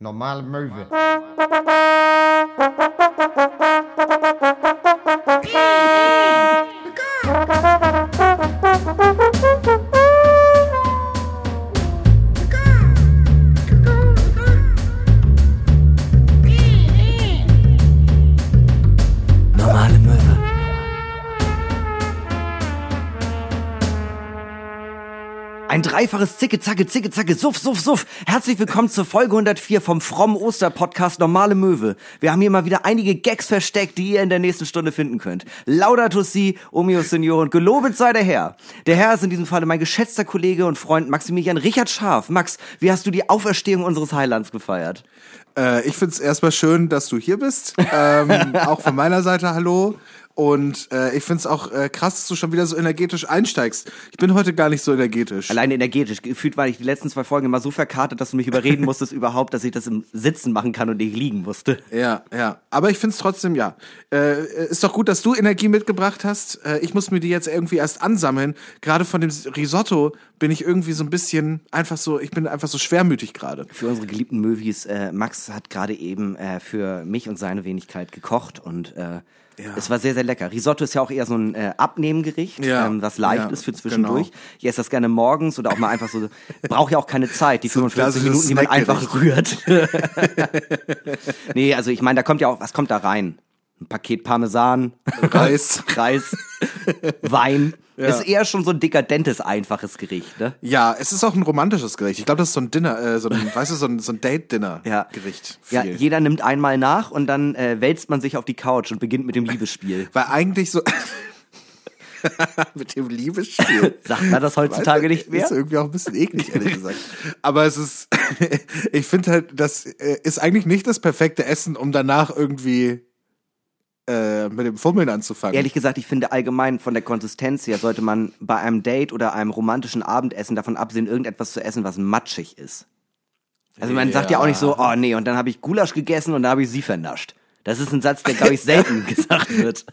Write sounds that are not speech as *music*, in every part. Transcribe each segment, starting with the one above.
Normale Möwe. Dreifaches Zicke, Zacke, Zicke, Zacke, Suff, Suff, Suff. Herzlich willkommen zur Folge 104 vom frommen Oster-Podcast Normale Möwe. Wir haben hier mal wieder einige Gags versteckt, die ihr in der nächsten Stunde finden könnt. Laudato si, omio Signor und gelobet sei der Herr. Der Herr ist in diesem Falle mein geschätzter Kollege und Freund Maximilian Richard Scharf. Max, wie hast du die Auferstehung unseres Heilands gefeiert? Äh, ich find's erstmal schön, dass du hier bist. Ähm, *laughs* auch von meiner Seite hallo. Und äh, ich find's auch äh, krass, dass du schon wieder so energetisch einsteigst. Ich bin heute gar nicht so energetisch. Allein energetisch. Gefühlt war ich die letzten zwei Folgen immer so verkartet, dass du mich überreden *laughs* musstest überhaupt, dass ich das im Sitzen machen kann und nicht liegen musste. Ja, ja. Aber ich find's trotzdem, ja. Äh, ist doch gut, dass du Energie mitgebracht hast. Äh, ich muss mir die jetzt irgendwie erst ansammeln. Gerade von dem Risotto bin ich irgendwie so ein bisschen einfach so, ich bin einfach so schwermütig gerade. Für unsere geliebten Movies, äh, Max hat gerade eben äh, für mich und seine Wenigkeit gekocht und Ja. es war sehr, sehr lecker. Risotto ist ja auch eher so ein äh, Abnehmgericht, Ja, ähm, was leicht ja, ist für zwischendurch. genau. Ich esse das gerne morgens oder auch mal einfach so, braucht ja auch keine Zeit, die So ein 45 Minuten, die man einfach rührt. *laughs* nee, also ich meine, da kommt ja auch, was kommt da rein? Ein Paket Parmesan, *laughs* Reis. *laughs* Reis, Wein. *laughs* Ja. Ist eher schon so ein dekadentes, einfaches Gericht, ne? Ja, es ist auch ein romantisches Gericht. Ich glaube, das ist so ein Dinner, äh, so ein, weißt du, so ein, so ein Ja. Date-Dinner-Gericht. Ja, Viel. jeder nimmt einmal nach und dann äh, wälzt man sich auf die Couch und beginnt mit dem Liebesspiel. Weil eigentlich so. mit dem Liebesspiel. Sagt man das heutzutage nicht mehr? Ist irgendwie auch ein bisschen eklig, ehrlich gesagt. Aber es ist, ich finde halt, das äh, ist eigentlich nicht das perfekte Essen, um danach irgendwie äh, mit dem Fummeln anzufangen. Ehrlich gesagt, ich finde allgemein von der Konsistenz her sollte man bei einem Date oder einem romantischen Abendessen davon absehen, irgendetwas zu essen, was matschig ist. Also man sagt ja auch nicht so, oh nee, und dann habe ich Gulasch gegessen und dann habe ich sie vernascht. Das ist ein Satz, der, glaube ich, selten *laughs* gesagt wird.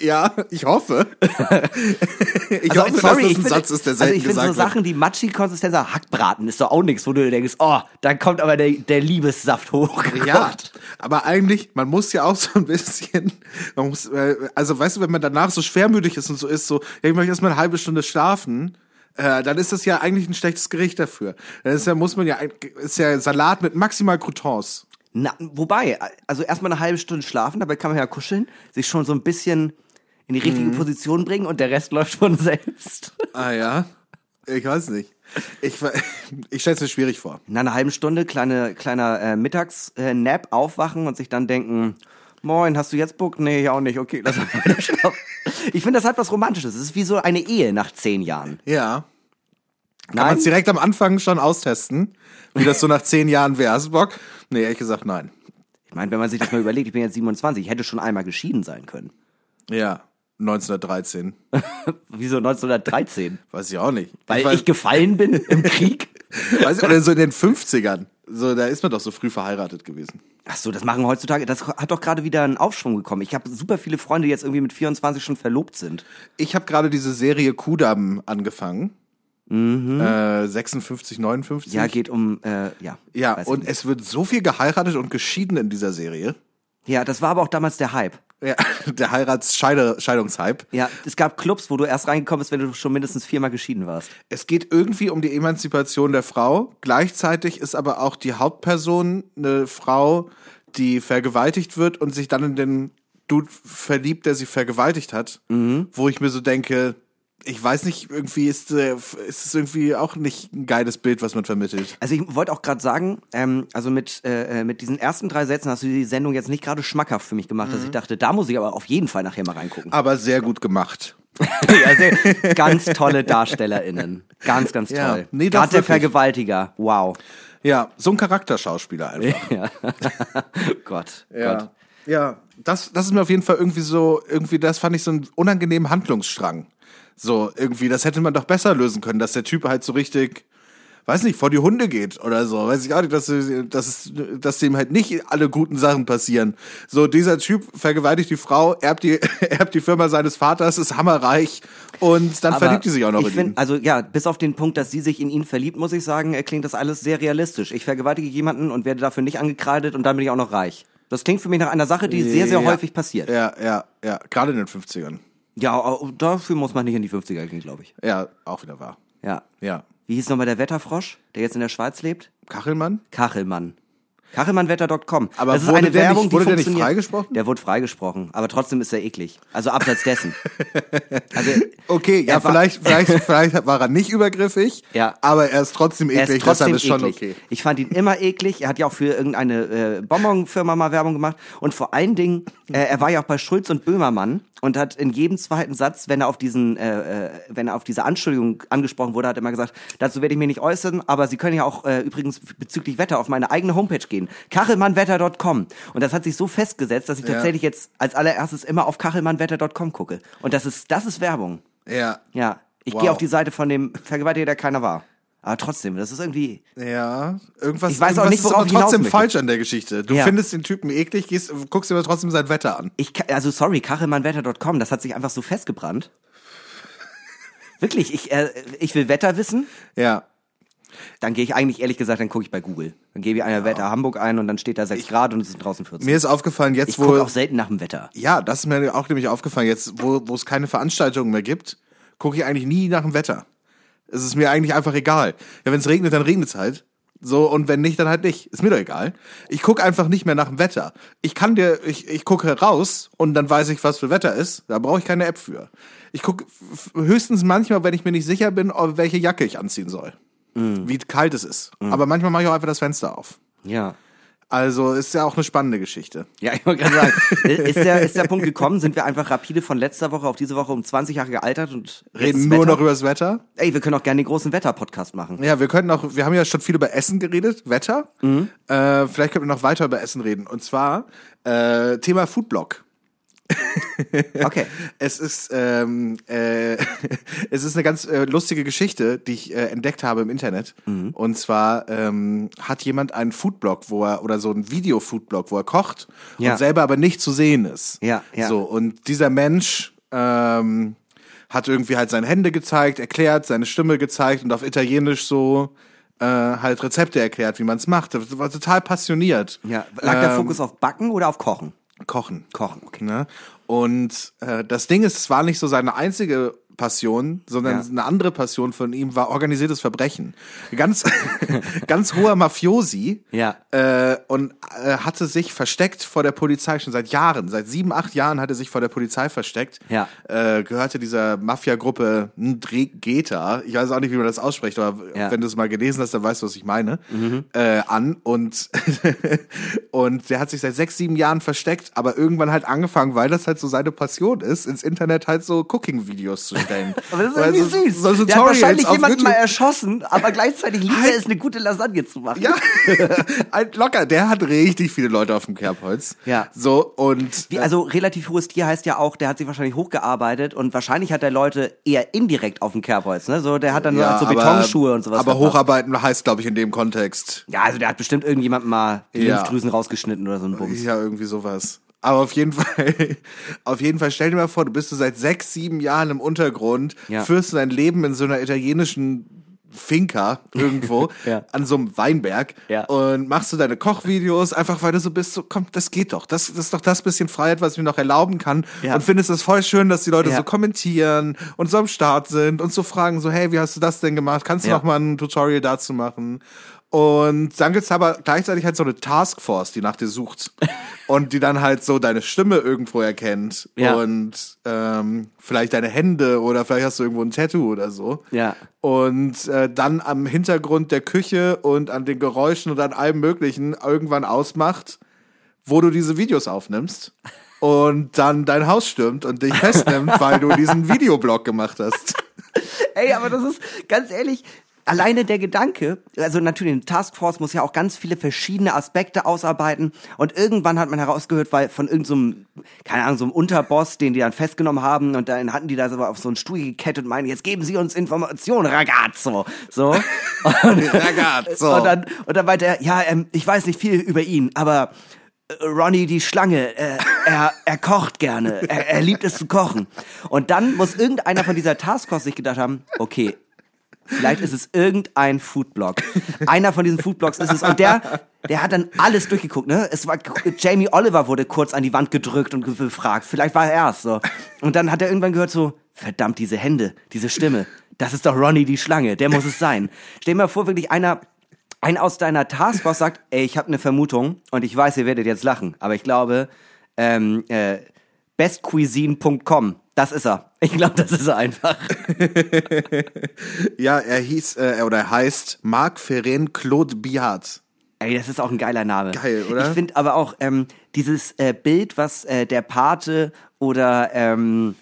Ja, ich hoffe. *laughs* ich Also, hoffe, sorry, dass das ich ein finde, Satz ist, der also selten ich finde so Sachen, die matschige Konsistenz haben, Hackbraten ist doch auch nichts, wo du denkst, oh, da kommt aber der, der Liebessaft hoch. Ja, aber eigentlich, man muss ja auch so ein bisschen, man muss, äh, also weißt du, wenn man danach so schwermütig ist und so ist, so, ja, ich möchte erst mal eine halbe Stunde schlafen, äh, dann ist das ja eigentlich ein schlechtes Gericht dafür. Dann ist ja, muss man ja, ist ja Salat mit maximal Croutons. Na, wobei, also erstmal eine halbe Stunde schlafen, dabei kann man ja kuscheln, sich schon so ein bisschen in die Mhm. richtige Position bringen und der Rest *laughs* läuft von selbst. Ah ja, ich weiß nicht. Ich, *laughs* ich stelle es mir schwierig vor. In einer halben Stunde kleine, kleiner äh, Mittags-Nap aufwachen und sich dann denken, moin, hast du jetzt Bock? Nee, ich auch nicht. Okay, lass mal *laughs* weiter schlafen. Ich finde, das hat was Romantisches. Es ist wie so eine Ehe nach zehn Jahren. Ja. Kann man es direkt am Anfang schon austesten, wie das so nach zehn Jahren wäre. Hast du Bock? Nee, ehrlich gesagt, nein. Ich meine, wenn man sich das mal überlegt, ich bin jetzt 27, ich hätte schon einmal geschieden sein können. Ja, 1913. *laughs* Wieso 1913? Weiß ich auch nicht. Weil ich, weiß, gefallen bin im Krieg? *laughs* weiß ich, oder so in den 50ern. So, da ist man doch so früh verheiratet gewesen. Ach so, das machen heutzutage, das hat doch gerade wieder einen Aufschwung bekommen. Ich habe super viele Freunde, die jetzt irgendwie mit 24 schon verlobt sind. Ich habe gerade diese Serie Kudam angefangen. Äh, 56, 59. Mhm. Ja, geht um, äh, ja. Ja, und es wird so viel geheiratet und geschieden in dieser Serie. Ja, das war aber auch damals der Hype. Ja, *laughs* der Heiratsscheidungshype. Ja, es gab Clubs, wo du erst reingekommen bist, wenn du schon mindestens viermal geschieden warst. Es geht irgendwie um die Emanzipation der Frau. Gleichzeitig ist aber auch die Hauptperson eine Frau, die vergewaltigt wird und sich dann in den Dude verliebt, der sie vergewaltigt hat. Wo ich mir so denke, ich weiß nicht, irgendwie ist, äh, ist es irgendwie auch nicht ein geiles Bild, was man vermittelt. Also ich wollte auch gerade sagen, ähm, also mit, äh, äh, mit diesen ersten drei Sätzen hast du die Sendung jetzt nicht gerade schmackhaft für mich gemacht, dass ich dachte, da muss ich aber auf jeden Fall nachher mal reingucken. Aber sehr gut gemacht. *laughs* ja, sehr, ganz tolle DarstellerInnen. Ganz, ganz Ja. toll. Nee, doch Gerade der. Vergewaltiger. Wow. Ja, so ein Charakterschauspieler einfach. *laughs* Ja. Gott, Gott. Ja, ja das, das ist mir auf jeden Fall irgendwie so, irgendwie, das fand ich so einen unangenehmen Handlungsstrang. So, irgendwie, das hätte man doch besser lösen können, dass der Typ halt so richtig, weiß nicht, vor die Hunde geht oder so. Weiß ich auch nicht, dass, dass, dass dem halt nicht alle guten Sachen passieren. So, dieser Typ vergewaltigt die Frau, erbt die, *laughs* erbt die Firma seines Vaters, ist hammerreich und dann Aber verliebt die sich auch noch ich in find, ihn. Also ja, bis auf den Punkt, dass sie sich in ihn verliebt, muss ich sagen, äh, klingt das alles sehr realistisch. Ich vergewaltige jemanden und werde dafür nicht angekreidet und dann bin ich auch noch reich. Das klingt für mich nach einer Sache, die sehr, sehr Ja. häufig passiert. Ja, ja, ja, gerade in den 50ern. Ja, dafür muss man nicht in die 50er gehen, glaube ich. Ja, auch wieder wahr. Ja. Ja. Wie hieß nochmal der Wetterfrosch, der jetzt in der Schweiz lebt? Kachelmann? Kachelmann. Kachelmannwetter.com. Aber das ist wurde eine der nicht- Werbung, die wurde der nicht freigesprochen? Der wurde freigesprochen, aber trotzdem ist er eklig. Also abseits dessen. *laughs* also, Okay, ja, er vielleicht, *laughs* vielleicht, vielleicht war er nicht übergriffig, Ja. aber er ist trotzdem Er eklig, ist trotzdem ist schon eklig. okay. Ich fand ihn immer eklig. Er hat ja auch für irgendeine äh, Bonbon-Firma mal Werbung gemacht. Und vor allen Dingen, äh, er war ja auch bei Schulz und Böhmermann und hat in jedem zweiten Satz, wenn er auf diesen, äh, äh, wenn er auf diese Anschuldigung angesprochen wurde, hat er immer gesagt, dazu werde ich mich nicht äußern, aber Sie können ja auch äh, übrigens bezüglich Wetter auf meine eigene Homepage gehen. Kachelmannwetter.com. Und das hat sich so festgesetzt, dass ich Ja. tatsächlich jetzt als allererstes immer auf kachelmannwetter.com gucke. Und das ist, das ist Werbung. Ja. Ja. Ich Wow. gehe auf die Seite von dem Vergewaltiger, der keiner war. Aber trotzdem, das ist irgendwie, Ja, irgendwas, Ich weiß auch nicht, ist aber ich trotzdem falsch an der Geschichte. Du Ja. findest den Typen eklig, gehst, guckst dir aber trotzdem sein Wetter an. Ich, also sorry, kachelmannwetter.com, das hat sich einfach so festgebrannt. Wirklich, ich, äh, ich will Wetter wissen, Ja. dann gehe ich eigentlich ehrlich gesagt, dann gucke ich bei Google. Dann gebe ich einer Wetter Hamburg ein und dann steht da 6 Grad und es sind draußen 14. Mir ist aufgefallen, jetzt ich wo. gucke auch selten nach dem Wetter. Ja, das ist mir auch nämlich aufgefallen, jetzt wo es keine Veranstaltungen mehr gibt, gucke ich eigentlich nie nach dem Wetter. Es ist mir eigentlich einfach egal. Ja, wenn es regnet, dann regnet es halt. So, und wenn nicht, dann halt nicht. Ist mir doch egal. Ich gucke einfach nicht mehr nach dem Wetter. Ich kann dir, ich, ich gucke raus und dann weiß ich, was für Wetter ist. Da brauche ich keine App für. Ich gucke höchstens manchmal, wenn ich mir nicht sicher bin, welche Jacke ich anziehen soll. Wie kalt es ist. Aber manchmal mache ich auch einfach das Fenster auf. Ja. Also ist ja auch eine spannende Geschichte. Ja, ich wollte gerade sagen, *laughs* ist der, ist der Punkt gekommen, sind wir einfach rapide von letzter Woche auf diese Woche um 20 Jahre gealtert und Reden nur Wetter? noch über das Wetter. Ey, wir können auch gerne den großen Wetter-Podcast machen. Ja, wir könnten auch, wir haben ja schon viel über Essen geredet, Wetter. Äh, vielleicht können wir noch weiter über Essen reden. Und zwar äh, Thema Foodblog. Okay. *laughs* Es ist, ähm, äh, *laughs* es ist eine ganz äh, lustige Geschichte, die ich äh, entdeckt habe im Internet. Und zwar ähm, hat jemand einen Foodblog, wo er, oder so ein Video-Foodblog, wo er kocht Ja. und selber aber nicht zu sehen ist. Ja, ja. So, und dieser Mensch ähm, hat irgendwie halt seine Hände gezeigt, erklärt, seine Stimme gezeigt und auf Italienisch so äh, halt Rezepte erklärt, wie man es macht. Das war total passioniert. Ja. Lag der Ähm, Fokus auf Backen oder auf Kochen? Kochen. Kochen, okay. Ne? Und äh, das Ding ist, es war nicht so seine einzige Passion, sondern Ja. eine andere Passion von ihm war organisiertes Verbrechen. Ganz, *laughs* ganz hoher Mafiosi. Ja. Äh, und äh, hatte sich versteckt vor der Polizei schon seit Jahren. Seit sieben, acht Jahren hat er sich vor der Polizei versteckt. Ja. Äh, gehörte dieser Mafia-Gruppe Ndregeta, ich weiß auch nicht, wie man das ausspricht, aber Ja. wenn du es mal gelesen hast, dann weißt du, was ich meine, äh, an. Und, *laughs* und der hat sich seit sechs, sieben Jahren versteckt, aber irgendwann halt angefangen, weil das halt so seine Passion ist, ins Internet halt so Cooking-Videos zu stellen. *laughs* Aber das ist irgendwie so- süß. So der hat wahrscheinlich jemanden mal erschossen, aber gleichzeitig liebt er es, eine gute Lasagne zu machen. Ja, *laughs* locker, der hat richtig viele Leute auf dem Kerbholz. Ja. So, und Wie, also relativ hohes Tier heißt ja auch, der hat sich wahrscheinlich hochgearbeitet und wahrscheinlich hat der Leute eher indirekt auf dem Kerbholz, ne? So, der hat dann ja, so aber- Betonschuhe und sowas. Aber verpasst. hocharbeiten heißt, glaube ich, in dem Kontext. Ja, also der hat bestimmt irgendjemandem mal die Ja. Lymphdrüsen rausgeschnitten oder so ein Bums. Ja, irgendwie sowas. Aber auf jeden *laughs* Fall, auf jeden Fall, stell dir mal vor, du bist so seit sechs, sieben Jahren im Untergrund, Ja. führst dein Leben in so einer italienischen Finca irgendwo *laughs* Ja. an so einem Weinberg Ja. und machst du deine Kochvideos einfach, weil du so bist, so komm, das geht doch. Das, das ist doch das bisschen Freiheit, was ich mir noch erlauben kann. Ja. Und findest es voll schön, dass die Leute so kommentieren und so am Start sind und so fragen, so, hey, wie hast du das denn gemacht? Kannst du noch mal ein Tutorial dazu machen? Und dann gibt's aber gleichzeitig halt so eine Taskforce, die nach dir sucht. *laughs* und die dann halt so deine Stimme irgendwo erkennt. Ja. Und ähm, vielleicht deine Hände oder vielleicht hast du irgendwo ein Tattoo oder so. Ja. Und äh, dann am Hintergrund der Küche und an den Geräuschen und an allem Möglichen irgendwann ausmacht, wo du diese Videos aufnimmst. Und dann dein Haus stürmt und dich festnimmt, weil du diesen *laughs* Videoblog gemacht hast. Ey, aber das ist, ganz ehrlich, alleine der Gedanke, also natürlich, eine Taskforce muss ja auch ganz viele verschiedene Aspekte ausarbeiten und irgendwann hat man herausgehört, weil von irgendeinem, so keine Ahnung, so einem Unterboss, den die dann festgenommen haben und dann hatten die da so auf so einen Stuhl gekettet und meinen, jetzt geben sie uns Informationen, ragazzo. So. *laughs* Und, Ragazzo. Und dann, und dann meinte er, ja, ähm, ich weiß nicht viel über ihn, aber äh, Ronny die Schlange, äh, er, er kocht gerne, er, er liebt es zu kochen. Und dann muss irgendeiner von dieser Taskforce sich gedacht haben, okay, vielleicht ist es irgendein Foodblog. Einer von diesen Foodblogs ist es. Und der, der hat dann alles durchgeguckt, ne? Es war, Jamie Oliver wurde kurz an die Wand gedrückt und gefragt. Vielleicht war er es so. Und dann hat er irgendwann gehört so, verdammt, diese Hände, diese Stimme. Das ist doch Ronny die Schlange, der muss es sein. Stell dir mal vor, wirklich einer, ein aus deiner Taskforce sagt, ey, ich habe eine Vermutung und ich weiß, ihr werdet jetzt lachen, aber ich glaube, ähm, äh, bestcuisine.com, das ist er. Ich glaube, das ist einfach. *laughs* Ja, er hieß, äh, oder er heißt Marc Ferren Claude Biard. Ey, das ist auch ein geiler Name. Geil, oder? Ich finde aber auch ähm, dieses äh, Bild, was äh, der Pate oder ähm,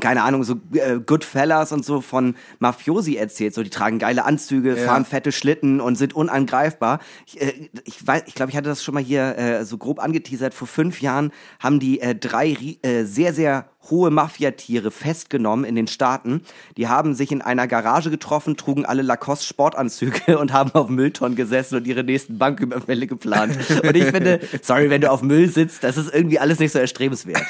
keine Ahnung, so äh, Goodfellas und so von Mafiosi erzählt. So, die tragen geile Anzüge, Ja. fahren fette Schlitten und sind unangreifbar. Ich, äh, ich weiß, ich glaube, ich hatte das schon mal hier äh, so grob angeteasert. Vor fünf Jahren haben die äh, drei äh, sehr, sehr hohe Mafiatiere festgenommen in den Staaten. Die haben sich in einer Garage getroffen, trugen alle Lacoste Sportanzüge *laughs* und haben auf Mülltonnen gesessen und ihre nächsten Banküberfälle geplant. Und ich finde, sorry, wenn du auf Müll sitzt, das ist irgendwie alles nicht so erstrebenswert.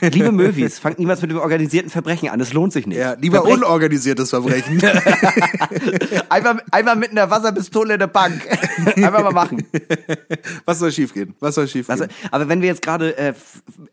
Liebe Möwis, fangt niemals mit dem organisierten Verbrechen an, es lohnt sich nicht. Ja, lieber Verbrechen- unorganisiertes Verbrechen. *laughs* einfach, einfach mit einer Wasserpistole in der Bank. einfach mal machen. Was soll schiefgehen? Was soll schiefgehen? Also, aber wenn wir jetzt gerade, äh,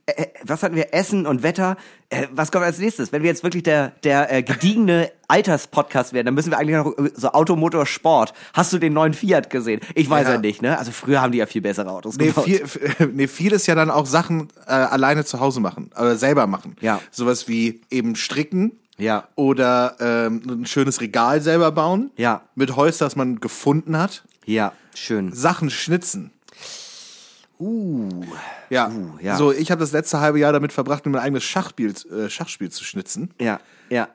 äh, was hatten wir, Essen und Wetter, äh, was kommt als nächstes? Wenn wir jetzt wirklich der, der äh, gediegene Alterspodcast werden, dann müssen wir eigentlich noch äh, so Automotor Sport. Hast du den neuen Fiat gesehen? Ich weiß ja, Ja. nicht, ne? Also früher haben die ja viel bessere Autos Nee, gebaut. viel, *laughs* nee, viel ist ja dann auch Sachen äh, alleine zu Hause machen, oder selber machen. Ja. Sowas wie eben stricken. Ja. Oder ähm, ein schönes Regal selber bauen. Ja. Mit Holz, das man gefunden hat. Ja, schön. Sachen schnitzen. Uh. Ja. Uh, ja. So, ich habe das letzte halbe Jahr damit verbracht, mir mein eigenes Schachspiel, äh, Schachspiel zu schnitzen. Ja, ja.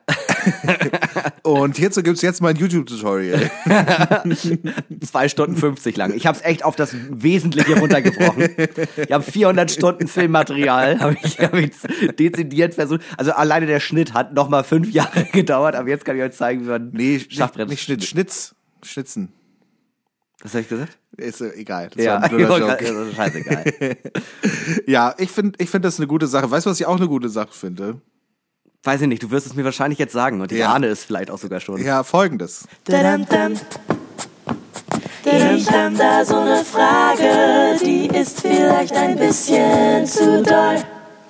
*laughs* Und hierzu gibt's jetzt mein YouTube-Tutorial. *laughs* Zwei Stunden 50 lang. Ich habe es echt auf das Wesentliche runtergebrochen. Ich habe 400 Stunden Filmmaterial, habe ich, hab ich dezidiert versucht. Also alleine der Schnitt hat noch mal fünf Jahre *laughs* gedauert, aber jetzt kann ich euch zeigen, wie man nee, Schachbrett nicht, nicht Schnitt, Schnitz. Schnitzen. Was habe ich gesagt? Ist äh, egal. Das Ja, war ein blöder Joke. das ist scheißegal. *laughs* Ja, ich finde ich find das eine gute Sache. Weißt du, was ich auch eine gute Sache finde? Weiß ich nicht, du wirst es mir wahrscheinlich jetzt sagen und ich Ja. ahne es vielleicht auch sogar schon. Ja, folgendes. Ich hab da so ne Frage, die ist vielleicht ein bisschen zu doll.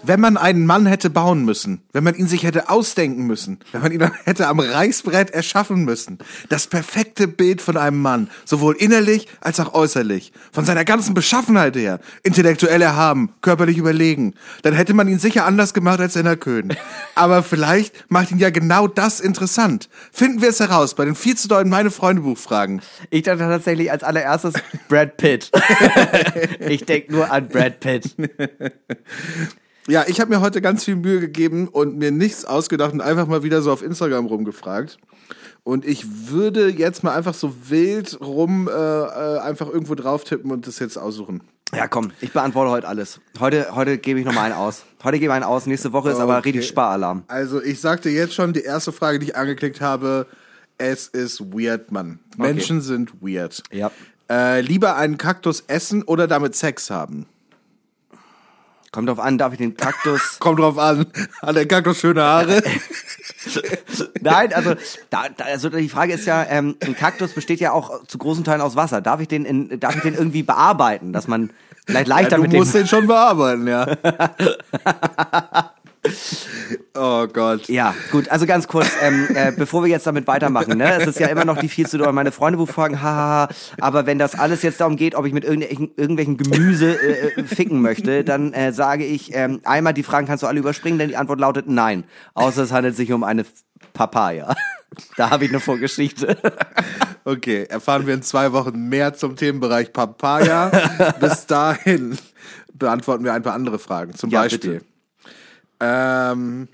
Wenn man einen Mann hätte bauen müssen, wenn man ihn sich hätte ausdenken müssen, wenn man ihn *laughs* hätte am Reißbrett erschaffen müssen, das perfekte Bild von einem Mann, sowohl innerlich als auch äußerlich, von seiner ganzen Beschaffenheit her, intellektuell erhaben, körperlich überlegen, dann hätte man ihn sicher anders gemacht als Senna Köhn. Aber vielleicht macht ihn ja genau das interessant. Finden wir es heraus bei den viel zu deuten meine Freunde Buchfragen. Ich dachte tatsächlich als allererstes Brad Pitt. *laughs* ich denke nur an Brad Pitt. *laughs* Ja, ich habe mir heute ganz viel Mühe gegeben und mir nichts ausgedacht und einfach mal wieder so auf Instagram rumgefragt. Und ich würde jetzt mal einfach so wild rum äh, äh, einfach irgendwo drauf tippen und das jetzt aussuchen. Ja, komm, ich beantworte heute alles. Heute, heute gebe ich nochmal einen aus. Heute gebe ich einen aus, nächste Woche ist aber Okay. richtig Sparalarm. Also ich sagte jetzt schon, die erste Frage, die ich angeklickt habe, es ist weird, Mann. Menschen sind weird. Ja. Äh, lieber einen Kaktus essen oder damit Sex haben? Kommt drauf an, darf ich den Kaktus. *laughs* Kommt drauf an. Hat der Kaktus schöne Haare? *laughs* Nein, also, da, da, also die Frage ist ja, ähm, ein Kaktus besteht ja auch zu großen Teilen aus Wasser. Darf ich den, in, darf ich den irgendwie bearbeiten, dass man vielleicht leichter Ja, du mit dem. musst den schon bearbeiten, ja. *laughs* oh Gott. Ja, gut, also ganz kurz, ähm, äh, bevor wir jetzt damit weitermachen, ne? Es ist ja immer noch die viel zu doll meine Freunde fragen, hahaha, aber wenn das alles jetzt darum geht, ob ich mit irgendwelchen, irgendwelchen Gemüse äh, äh, ficken möchte, dann äh, sage ich, ähm, einmal die Fragen kannst du alle überspringen, denn die Antwort lautet nein. Außer es handelt sich um eine Papaya. *laughs* Da habe ich eine Vorgeschichte. Okay, erfahren wir in zwei Wochen mehr zum Themenbereich Papaya. *laughs* Bis dahin beantworten wir ein paar andere Fragen. Zum Ja, Beispiel. bitte. Ähm,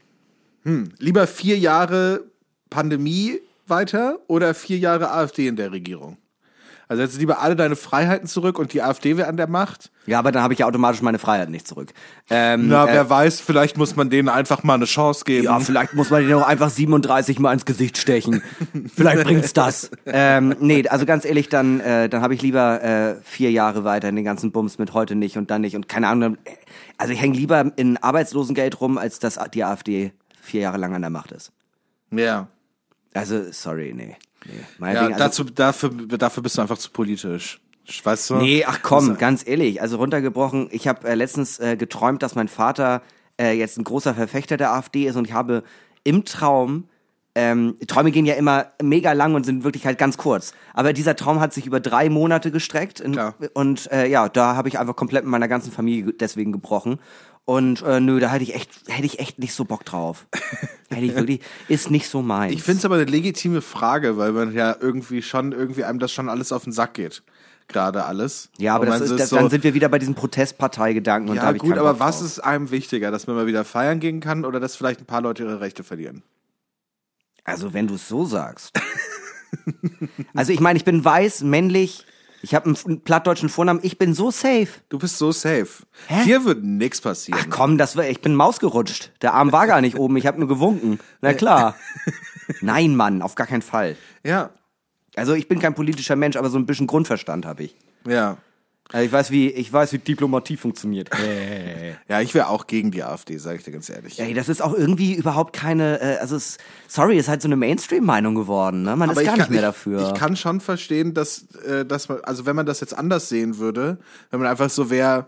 hm, lieber vier Jahre Pandemie weiter oder vier Jahre AfD in der Regierung? Also du lieber alle deine Freiheiten zurück und die AfD wäre an der Macht? Ja, aber dann habe ich ja automatisch meine Freiheit nicht zurück. Ähm, Na, äh, wer weiß, vielleicht muss man denen einfach mal eine Chance geben. Ja, vielleicht muss man den auch einfach 37 mal ins Gesicht stechen. *laughs* vielleicht bringt's das. Ähm, nee, also ganz ehrlich, dann, äh, dann habe ich lieber äh, vier Jahre weiter in den ganzen Bums mit heute nicht und dann nicht und keine Ahnung. dann- Also ich hänge lieber in Arbeitslosengeld rum, als dass die AfD vier Jahre lang an der Macht ist. ja. Also, sorry, nee. Nee. Ja, also, dazu, dafür, dafür bist du einfach zu politisch. Weißt du? Nee, ach komm, ganz ehrlich, also runtergebrochen, ich habe äh, letztens äh, geträumt, dass mein Vater äh, jetzt ein großer Verfechter der AfD ist und ich habe im Traum, ähm, Träume gehen ja immer mega lang und sind wirklich halt ganz kurz, aber dieser Traum hat sich über drei Monate gestreckt in, und äh, ja, da habe ich einfach komplett mit meiner ganzen Familie ge- deswegen gebrochen und äh, nö, da hätte ich echt, hätte ich echt nicht so Bock drauf. *laughs* hätte ich wirklich, ist nicht so meins. Ich finde es aber eine legitime Frage, weil man ja irgendwie schon, irgendwie einem das schon alles auf den Sack geht. Gerade alles. ja, aber Und das man ist, das, so, dann sind wir wieder bei diesen Protestparteigedanken und da Ja, ich gut, aber Bock was drauf. ist einem wichtiger, dass man mal wieder feiern gehen kann oder dass vielleicht ein paar Leute ihre Rechte verlieren? Also wenn du es so sagst. *laughs* also ich meine, ich bin weiß, männlich, ich habe einen, plattdeutschen Vornamen, ich bin so safe. Du bist so safe. Hä? Dir wird nichts passieren. Ach komm, das war, ich bin Maus gerutscht. Der Arm war gar nicht oben, ich habe nur gewunken. Na klar. *laughs* Nein, Mann, auf gar keinen Fall. Ja, Also ich bin kein politischer Mensch, aber so ein bisschen Grundverstand habe ich. ja. Also ich weiß, wie ich weiß, wie Diplomatie funktioniert. Ja, ich wäre auch gegen die AfD, sage ich dir ganz ehrlich. Ey, das ist auch irgendwie überhaupt keine, äh, also es, sorry, ist halt so eine Mainstream-Meinung geworden, ne? Man ist ich gar kann, nicht mehr ich, dafür. Ich kann schon verstehen, dass, äh, dass man, also wenn man das jetzt anders sehen würde, wenn man einfach so wäre,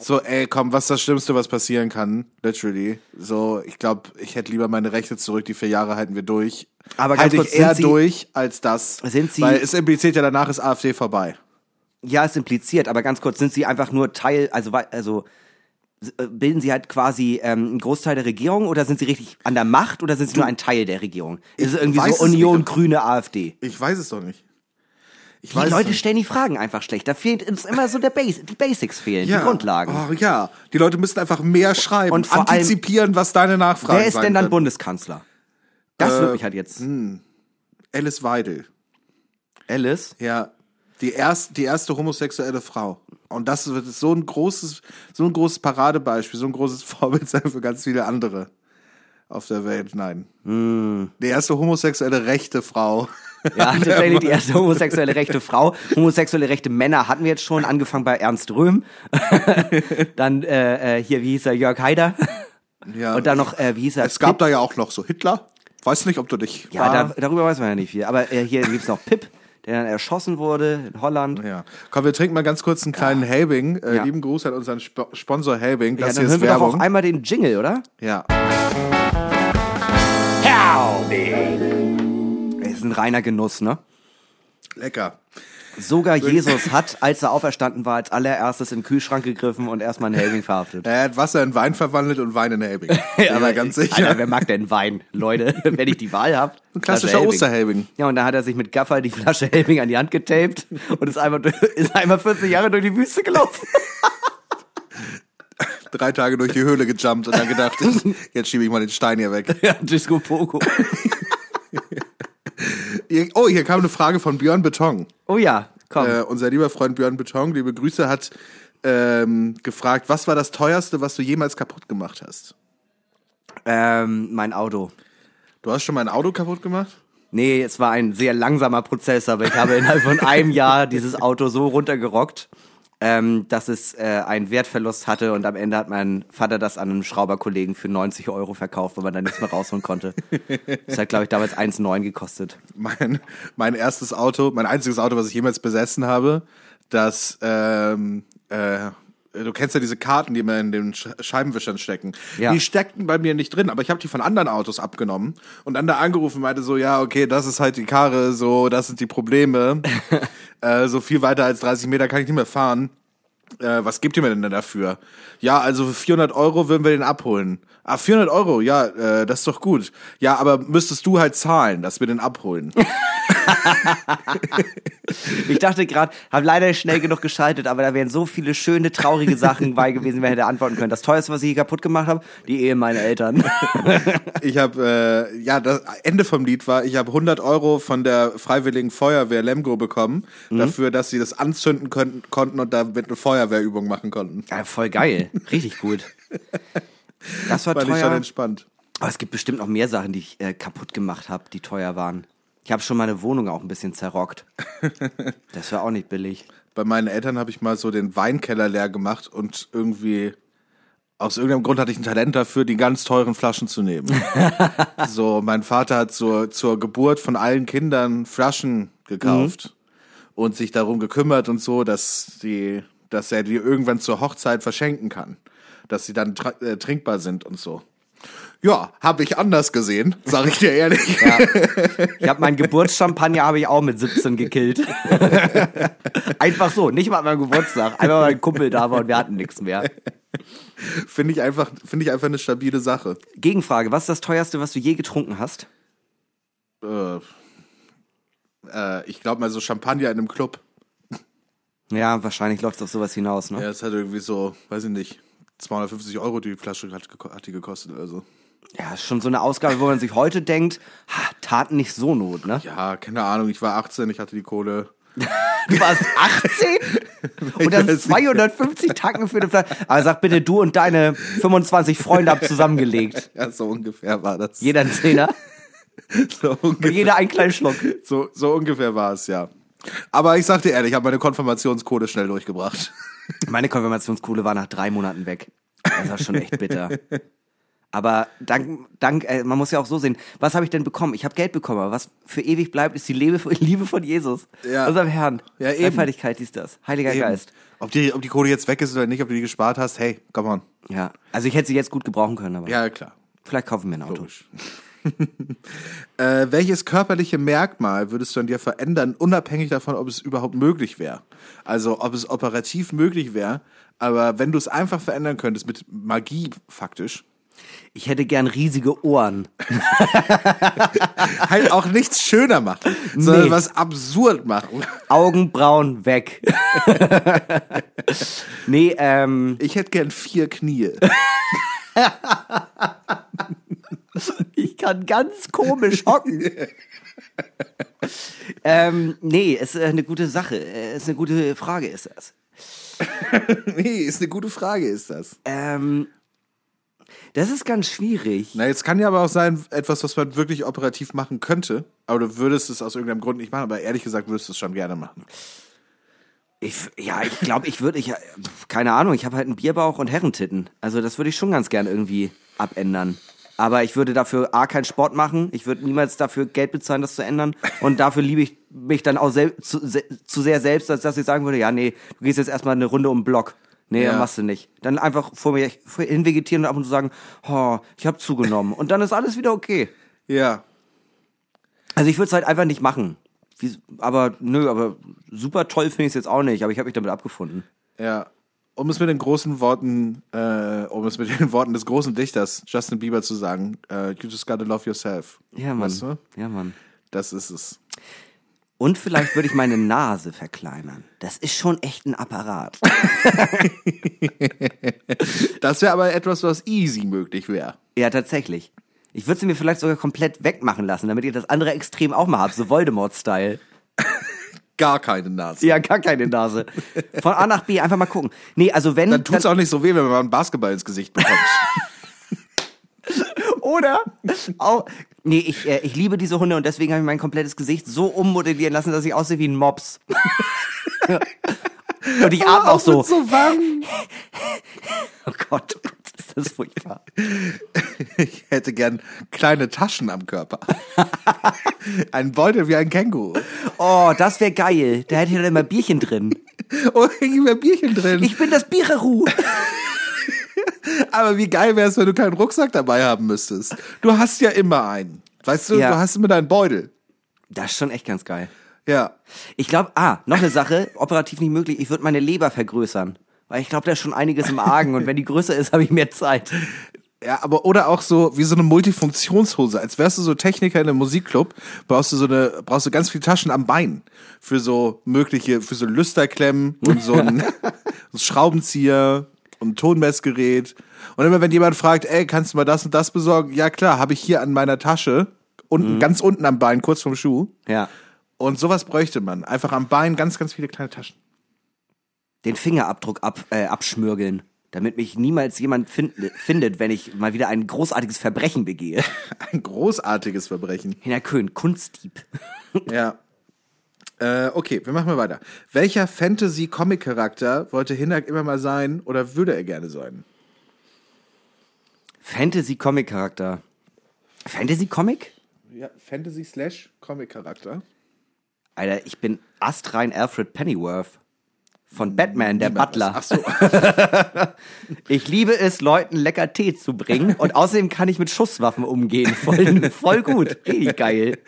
so, ey, komm, was ist das Schlimmste, was passieren kann, literally. So, ich glaube, ich hätte lieber meine Rechte zurück, die vier Jahre halten wir durch. Aber ganz halte kurz, ich eher sind Sie- durch als das. Sind Sie- weil es impliziert ja danach ist AfD vorbei. Ja, ist impliziert, aber ganz kurz, sind Sie einfach nur Teil, also, also äh, bilden Sie halt quasi ähm, einen Großteil der Regierung oder sind Sie richtig an der Macht oder sind Sie nur ein Teil der Regierung? Ist es irgendwie so Union, nicht. Grüne, AfD? Ich weiß es doch nicht. Ich Die Leute stellen die Fragen einfach schlecht. Da fehlt uns immer so der Base, die Basics fehlen, die Grundlagen. Oh, ja, die Leute müssen einfach mehr schreiben Und vor allem- antizipieren, was deine Nachfragen Wer ist denn dann können. Bundeskanzler? Das Äh, mich halt jetzt. Alice Weidel. Alice? Ja, die erste, die erste homosexuelle Frau. Und das wird so ein großes, so ein großes Paradebeispiel, so ein großes *laughs* Vorbild sein für ganz viele andere auf der Welt. Nein. Die erste homosexuelle rechte Frau. Ja, *laughs* tatsächlich die erste homosexuelle rechte Frau. Homosexuelle rechte Männer hatten wir jetzt schon, angefangen bei Ernst Röhm. *laughs* dann äh, äh, hier, wie hieß er, Jörg Haider. Ja. Und dann noch, äh, wie hieß er? es gab da ja auch noch so Hitler. Weiß nicht, ob du dich. Ja, da, darüber weiß man ja nicht viel. Aber äh, hier gibt's noch Pip, der dann erschossen wurde in Holland. Ja. Komm, wir trinken mal ganz kurz einen kleinen Helbing. Äh, Ja. Lieben Gruß an unseren Sp Sponsor Helbing. Ja, Das dann hier hören ist wir doch auch Werbung. einmal den Jingle, oder? Ja. Es ist ein reiner Genuss, ne? Lecker. Sogar Jesus hat, als er auferstanden war, als allererstes in den Kühlschrank gegriffen und erstmal einen Helbing verhaftet. Er hat Wasser in Wein verwandelt und Wein in Helbing. *laughs* ja, ganz sicher. Alter, wer mag denn Wein? Leute, *laughs* wenn ich die Wahl hab. Ein klassischer Osterhelbing. Ja, und da hat er sich mit Gaffer die Flasche Helbing an die Hand getaped und ist einmal, *laughs* ist einmal 40 Jahre durch die Wüste gelaufen. Drei Tage durch die Höhle gejumpt und dann gedacht, jetzt schiebe ich mal den Stein hier weg. Ja, Disco Pogo. Oh, hier kam eine Frage von Björn Beton. Oh ja, komm. Äh, unser lieber Freund Björn Beton, liebe Grüße, hat ähm, gefragt, was war das teuerste, was du jemals kaputt gemacht hast? Ähm, mein Auto. Du hast schon mal ein Auto kaputt gemacht? Nee, es war ein sehr langsamer Prozess, aber ich habe innerhalb von einem Jahr *laughs* dieses Auto so runtergerockt, ähm, dass es äh, einen Wertverlust hatte und am Ende hat mein Vater das an einen Schrauberkollegen für 90 Euro verkauft, weil man da nichts mehr rausholen konnte. Das hat, glaube ich, damals 1,9 gekostet. Mein, mein erstes Auto, mein einziges Auto, was ich jemals besessen habe, das, ähm, äh, du kennst ja diese Karten, die immer in den Sch- Scheibenwischern stecken. Ja. Die steckten bei mir nicht drin, aber ich habe die von anderen Autos abgenommen und dann da angerufen und meinte so, ja, okay, das ist halt die Karre, so, das sind die Probleme. *laughs* äh, so viel weiter als 30 Meter kann ich nicht mehr fahren. Äh, was gibt ihr mir denn dafür? Ja, also für 400 Euro würden wir den abholen. Ah, 400 Euro, ja, äh, das ist doch gut. Ja, aber müsstest du halt zahlen, dass wir den abholen. *laughs* *laughs* Ich dachte gerade, habe leider nicht schnell genug geschaltet, aber da wären so viele schöne, traurige Sachen bei gewesen, wer hätte antworten können. Das teuerste, was ich hier kaputt gemacht habe, die Ehe meiner Eltern. *laughs* Ich habe, äh, ja, das Ende vom Lied war, ich habe 100 Euro von der Freiwilligen Feuerwehr Lemgo bekommen, Mhm. dafür, dass sie das anzünden könnten, konnten und damit eine Feuerwehrübung machen konnten. Ja, voll geil. Richtig gut. Das war Fand ich schon teuer. entspannt. Aber es gibt bestimmt noch mehr Sachen, die ich äh, kaputt gemacht habe, die teuer waren. Ich habe schon meine Wohnung auch ein bisschen zerrockt. *laughs* Das war auch nicht billig. Bei meinen Eltern habe ich mal so den Weinkeller leer gemacht und irgendwie aus irgendeinem Grund hatte ich ein Talent dafür, die ganz teuren Flaschen zu nehmen. *laughs* so, mein Vater hat zur, zur Geburt von allen Kindern Flaschen gekauft und sich darum gekümmert und so, dass die, dass er die irgendwann zur Hochzeit verschenken kann, dass sie dann äh, trinkbar sind und so. Ja, habe ich anders gesehen, sage ich dir ehrlich. *laughs* Ja. Ich habe meinen Geburtschampagner habe ich auch mit 17 gekillt. *laughs* Einfach so, nicht mal an meinem Geburtstag. Einfach weil ein Kumpel da war und wir hatten nichts mehr. Finde ich einfach, finde ich einfach eine stabile Sache. Gegenfrage, was ist das teuerste, was du je getrunken hast? Äh, äh, ich glaube mal so Champagner in einem Club. Ja, wahrscheinlich läuft es auf sowas hinaus, ne? Ja, es hat irgendwie so, weiß ich nicht, 250 Euro die Flasche hat, hat die gekostet. Also Ja, ist schon so eine Ausgabe, wo man sich heute denkt, ha, taten nicht so Not, ne? ja, keine Ahnung. Ich war 18, ich hatte die Kohle. Du warst 18 *laughs* und dann 250 Tacken für eine Flasche. Aber sag bitte, du und deine 25 Freunde habt zusammengelegt. *laughs* Ja, so ungefähr war das. Jeder ein Zehner *laughs* so, und ungefähr, jeder einen kleinen Schluck. so, so ungefähr war es, ja. Aber ich sag dir ehrlich, ich habe meine Konfirmationskohle schnell durchgebracht. *laughs* Meine Konfirmationskohle war nach drei Monaten weg. Das war schon echt bitter. Aber dank, dank äh, man muss ja auch so sehen, was habe ich denn bekommen? Ich habe Geld bekommen, aber was für ewig bleibt, ist die Liebe, *laughs* Liebe von Jesus, Ja. unserem Herrn. Ja, eben. Dreifaltigkeit ist das. Heiliger Eben. Geist. Ob die, ob die Kohle jetzt weg ist oder nicht, ob du die gespart hast, hey, come on. Ja, also ich hätte sie jetzt gut gebrauchen können, aber Ja, klar. vielleicht kaufen wir ein Auto. Logisch. *laughs* äh, welches körperliche Merkmal würdest du an dir verändern, unabhängig davon, ob es überhaupt möglich wäre? Also, ob es operativ möglich wäre, aber wenn du es einfach verändern könntest, mit Magie faktisch, Ich hätte gern riesige Ohren. *laughs* halt auch nichts schöner machen, sondern Nee. was absurd machen. Augenbrauen weg. *laughs* nee, ähm, Ich hätte gern vier Knie. *laughs* ich kann ganz komisch hocken. ähm, nee, ist äh, eine gute Sache. Äh, Ist eine gute Frage, ist das. *laughs* nee, ist eine gute Frage, ist das. Ähm, das ist ganz schwierig. Na, jetzt kann ja aber auch sein, etwas, was man wirklich operativ machen könnte, aber du würdest es aus irgendeinem Grund nicht machen, aber ehrlich gesagt würdest du es schon gerne machen. Ich, ja, ich glaube, ich würde, ich, keine Ahnung, ich habe halt einen Bierbauch und Herrentitten. Also das würde ich schon ganz gern irgendwie abändern. Aber ich würde dafür A, keinen Sport machen. Ich würde niemals dafür Geld bezahlen, das zu ändern. Und dafür liebe ich mich dann auch sel zu, se zu sehr selbst, als dass ich sagen würde, ja, nee, du gehst jetzt erstmal eine Runde um den Block. Nee, Ja. machst du nicht. Dann einfach vor mir hin vegetieren und ab und zu sagen, oh, ich habe zugenommen. Und dann ist alles wieder okay. Ja. Also ich würde es halt einfach nicht machen. Wie, aber nö, aber super toll finde ich es jetzt auch nicht. Aber ich habe mich damit abgefunden. Ja. Um es mit den großen Worten, äh, um es mit den Worten des großen Dichters Justin Bieber zu sagen, äh, you just gotta love yourself. Ja, Mann. Weißt du? Ja, Mann. Das ist es. Und vielleicht würde ich meine Nase verkleinern. Das ist schon echt ein Apparat. *laughs* Das wäre aber etwas, was easy möglich wäre. Ja, tatsächlich. Ich würde sie mir vielleicht sogar komplett wegmachen lassen, damit ich das andere Extrem auch mal hab, so Voldemort-Style. Gar keine Nase. Ja, gar keine Nase. Von A nach B einfach mal gucken. Nee, also wenn. Dann tut's auch nicht so weh, wenn man Basketball ins Gesicht bekommt. *laughs* Oder? Auch, nee, ich, äh, ich liebe diese Hunde und deswegen habe ich mein komplettes Gesicht so ummodellieren lassen, dass ich aussehe wie ein Mops. *laughs* und ich atme auch so. Mit so Wangen. *laughs* Oh Gott, oh Gott, ist das furchtbar. *laughs* Ich hätte gern kleine Taschen am Körper. *laughs* ein Beutel wie ein Känguru. Oh, das wäre geil. Da hätte ich dann immer Bierchen drin. *laughs* Oh, hier wäre Bierchen drin. Ich bin das Biereru. Aber wie geil wäre es, wenn du keinen Rucksack dabei haben müsstest. Du hast ja immer einen. Weißt du, Ja. du hast immer deinen Beutel. Das ist schon echt ganz geil. Ja. Ich glaube, ah, noch eine Sache, operativ nicht möglich, ich würde meine Leber vergrößern. Weil ich glaube, da ist schon einiges im Argen und wenn die größer ist, habe ich mehr Zeit. Ja, aber oder auch so wie so eine Multifunktionshose, als wärst du so Techniker in einem Musikclub, brauchst du so eine, brauchst du ganz viele Taschen am Bein für so mögliche, für so Lüsterklemmen und so ein *laughs* Schraubenzieher und ein Tonmessgerät. Und immer wenn jemand fragt, ey, kannst du mal das und das besorgen? Ja klar, habe ich hier an meiner Tasche, unten, ganz unten am Bein, kurz vom Schuh. Ja. Und sowas bräuchte man. Einfach am Bein ganz, ganz viele kleine Taschen. Den Fingerabdruck ab, äh, abschmürgeln, damit mich niemals jemand find, findet, wenn ich mal wieder ein großartiges Verbrechen begehe. *laughs* Ein großartiges Verbrechen. Hina Köhn, Kunstdieb. *laughs* Ja. Äh, okay, wir machen mal weiter. Welcher Fantasy-Comic-Charakter wollte Hinak immer mal sein oder würde er gerne sein? Fantasy-Comic-Charakter. Fantasy-Comic? Ja, Fantasy slash Comic-Charakter. Alter, ich bin astrein Alfred Pennyworth. Von Batman, der Butler. Ach so. *laughs* Ich liebe es, Leuten lecker Tee zu bringen. Und außerdem kann ich mit Schusswaffen umgehen. Voll, *laughs* voll gut. Richtig geil.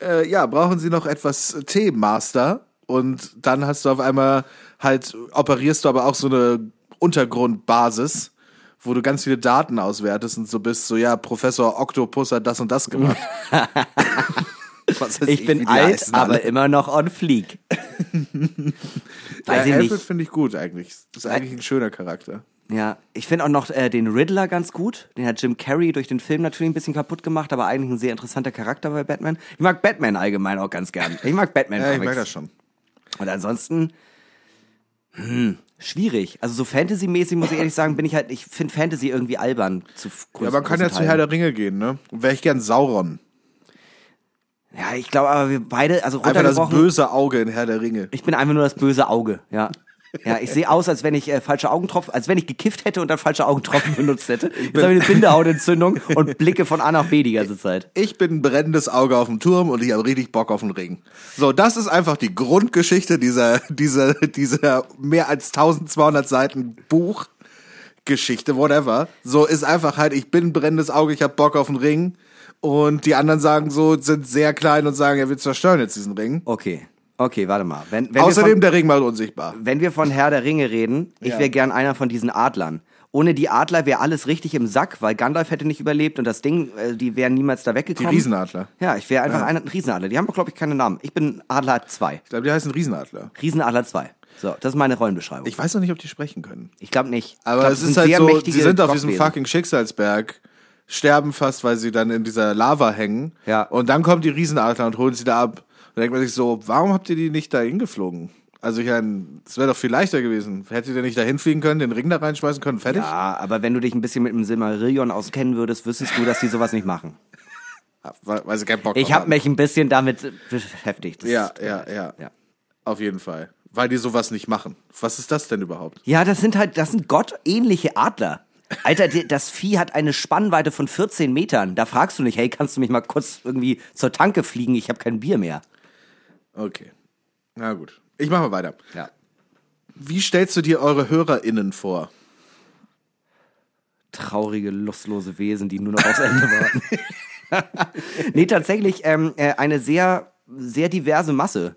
äh, ja, brauchen Sie noch etwas Tee-Master? Und dann hast du auf einmal halt, operierst du aber auch so eine Untergrundbasis, wo du ganz viele Daten auswertest und so bist, so, ja, Professor Octopus hat das und das gemacht. *laughs* *laughs* Ich wie bin alt, heißen aber immer noch on fleek. *laughs* Ja, Weiß ich Alfred finde ich gut eigentlich. Das ist eigentlich ein schöner Charakter. Ja, ich finde auch noch äh, den Riddler ganz gut. Den hat Jim Carrey durch den Film natürlich ein bisschen kaputt gemacht, aber eigentlich ein sehr interessanter Charakter bei Batman. Ich mag Batman allgemein auch ganz gern. Ich mag Batman. *laughs* Ja, ich merke das schon. Und ansonsten, hm, schwierig. Also so Fantasy-mäßig muss ich ehrlich sagen, bin ich halt, ich finde Fantasy irgendwie albern. Zu Ja, man kann ja zu Herr der Ringe gehen, ne? Wäre ich gern Sauron. Ja, ich glaube aber wir beide, also Einfach das böse Auge in Herr der Ringe. ich bin einfach nur das böse Auge, ja. Ja, ich sehe aus, als wenn ich äh, falsche Augentropfen, als wenn ich gekifft hätte und dann falsche Augentropfen benutzt hätte. Jetzt habe ich eine Bindehautentzündung und blicke von A nach B die ganze Zeit. Ich bin ein brennendes Auge auf dem Turm und ich habe richtig Bock auf den Ring. So, das ist einfach die Grundgeschichte dieser, dieser, dieser mehr als 1200 Seiten Buchgeschichte, whatever. So ist einfach halt, ich bin ein brennendes Auge, ich habe Bock auf den Ring. Und die anderen sagen so, sind sehr klein und sagen, ja, wir zerstören jetzt diesen Ring. Okay, okay, warte mal. Wenn, wenn Außerdem von, der Ring macht unsichtbar. wenn wir von Herr der Ringe reden, ich Ja. wäre gern einer von diesen Adlern. Ohne die Adler wäre alles richtig im Sack, weil Gandalf hätte nicht überlebt und das Ding, äh, die wären niemals da Die weggekommen. Riesenadler. Ja, ich wäre einfach ein Riesenadler. Die haben, glaube ich, keine Namen. Ich bin Adler 2. Ich glaube, die heißen Riesenadler. Riesenadler 2. So, das ist meine Rollenbeschreibung. Ich, Ich weiß noch nicht, ob die sprechen können. glaube nicht. Ich Aber glaub, es ist halt so, sie sind auf diesem fucking Schicksalsberg, sterben fast, weil sie dann in dieser Lava hängen. Ja. Und dann kommt die Riesenadler und holen sie da ab. Da denkt man sich so, warum habt ihr die nicht da hingeflogen? Also ich meine, es wäre doch viel leichter gewesen. Hättet ihr nicht da hinfliegen können, den Ring da reinschmeißen können, fertig? Ja, aber wenn du dich ein bisschen mit dem Silmarillion auskennen würdest, wüsstest du, dass die sowas nicht machen. Weil, sie keinen Bock Ich habe mich ein bisschen damit beschäftigt. Ja, ja, ja, ja. Auf jeden Fall. Weil die sowas nicht machen. Was ist das denn überhaupt? Ja, das sind halt, das sind gottähnliche Adler. Alter, das Vieh hat eine Spannweite von 14 Metern. Da fragst du nicht, hey, kannst du mich mal kurz irgendwie zur Tanke fliegen? Ich habe kein Bier mehr. Okay. Na gut. Ich mache mal weiter. Ja. Wie stellst du dir eure HörerInnen vor? Traurige, lustlose Wesen, die nur noch aufs Ende warten. *laughs* nee, tatsächlich ähm, äh, eine sehr, sehr diverse Masse.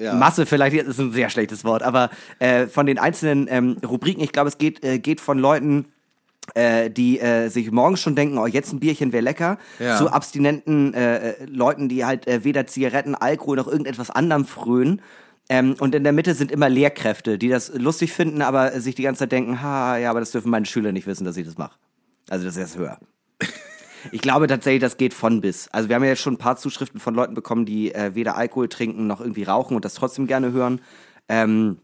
Ja. Masse vielleicht ist ein sehr schlechtes Wort, aber äh, von den einzelnen ähm, Rubriken, ich glaube, es geht, äh, geht von Leuten, äh, die äh, sich morgens schon denken, oh, jetzt ein Bierchen wäre lecker, Ja. zu abstinenten äh, äh, Leuten, die halt äh, weder Zigaretten, Alkohol noch irgendetwas anderem frönen. Ähm, und in der Mitte sind immer Lehrkräfte, die das lustig finden, aber sich die ganze Zeit denken, ha, ja, aber das dürfen meine Schüler nicht wissen, dass ich das mache. Also das ist erst höher. *laughs* Ich glaube tatsächlich, das geht von bis. Also wir haben ja schon ein paar Zuschriften von Leuten bekommen, die äh, weder Alkohol trinken noch irgendwie rauchen und das trotzdem gerne hören. Ähm,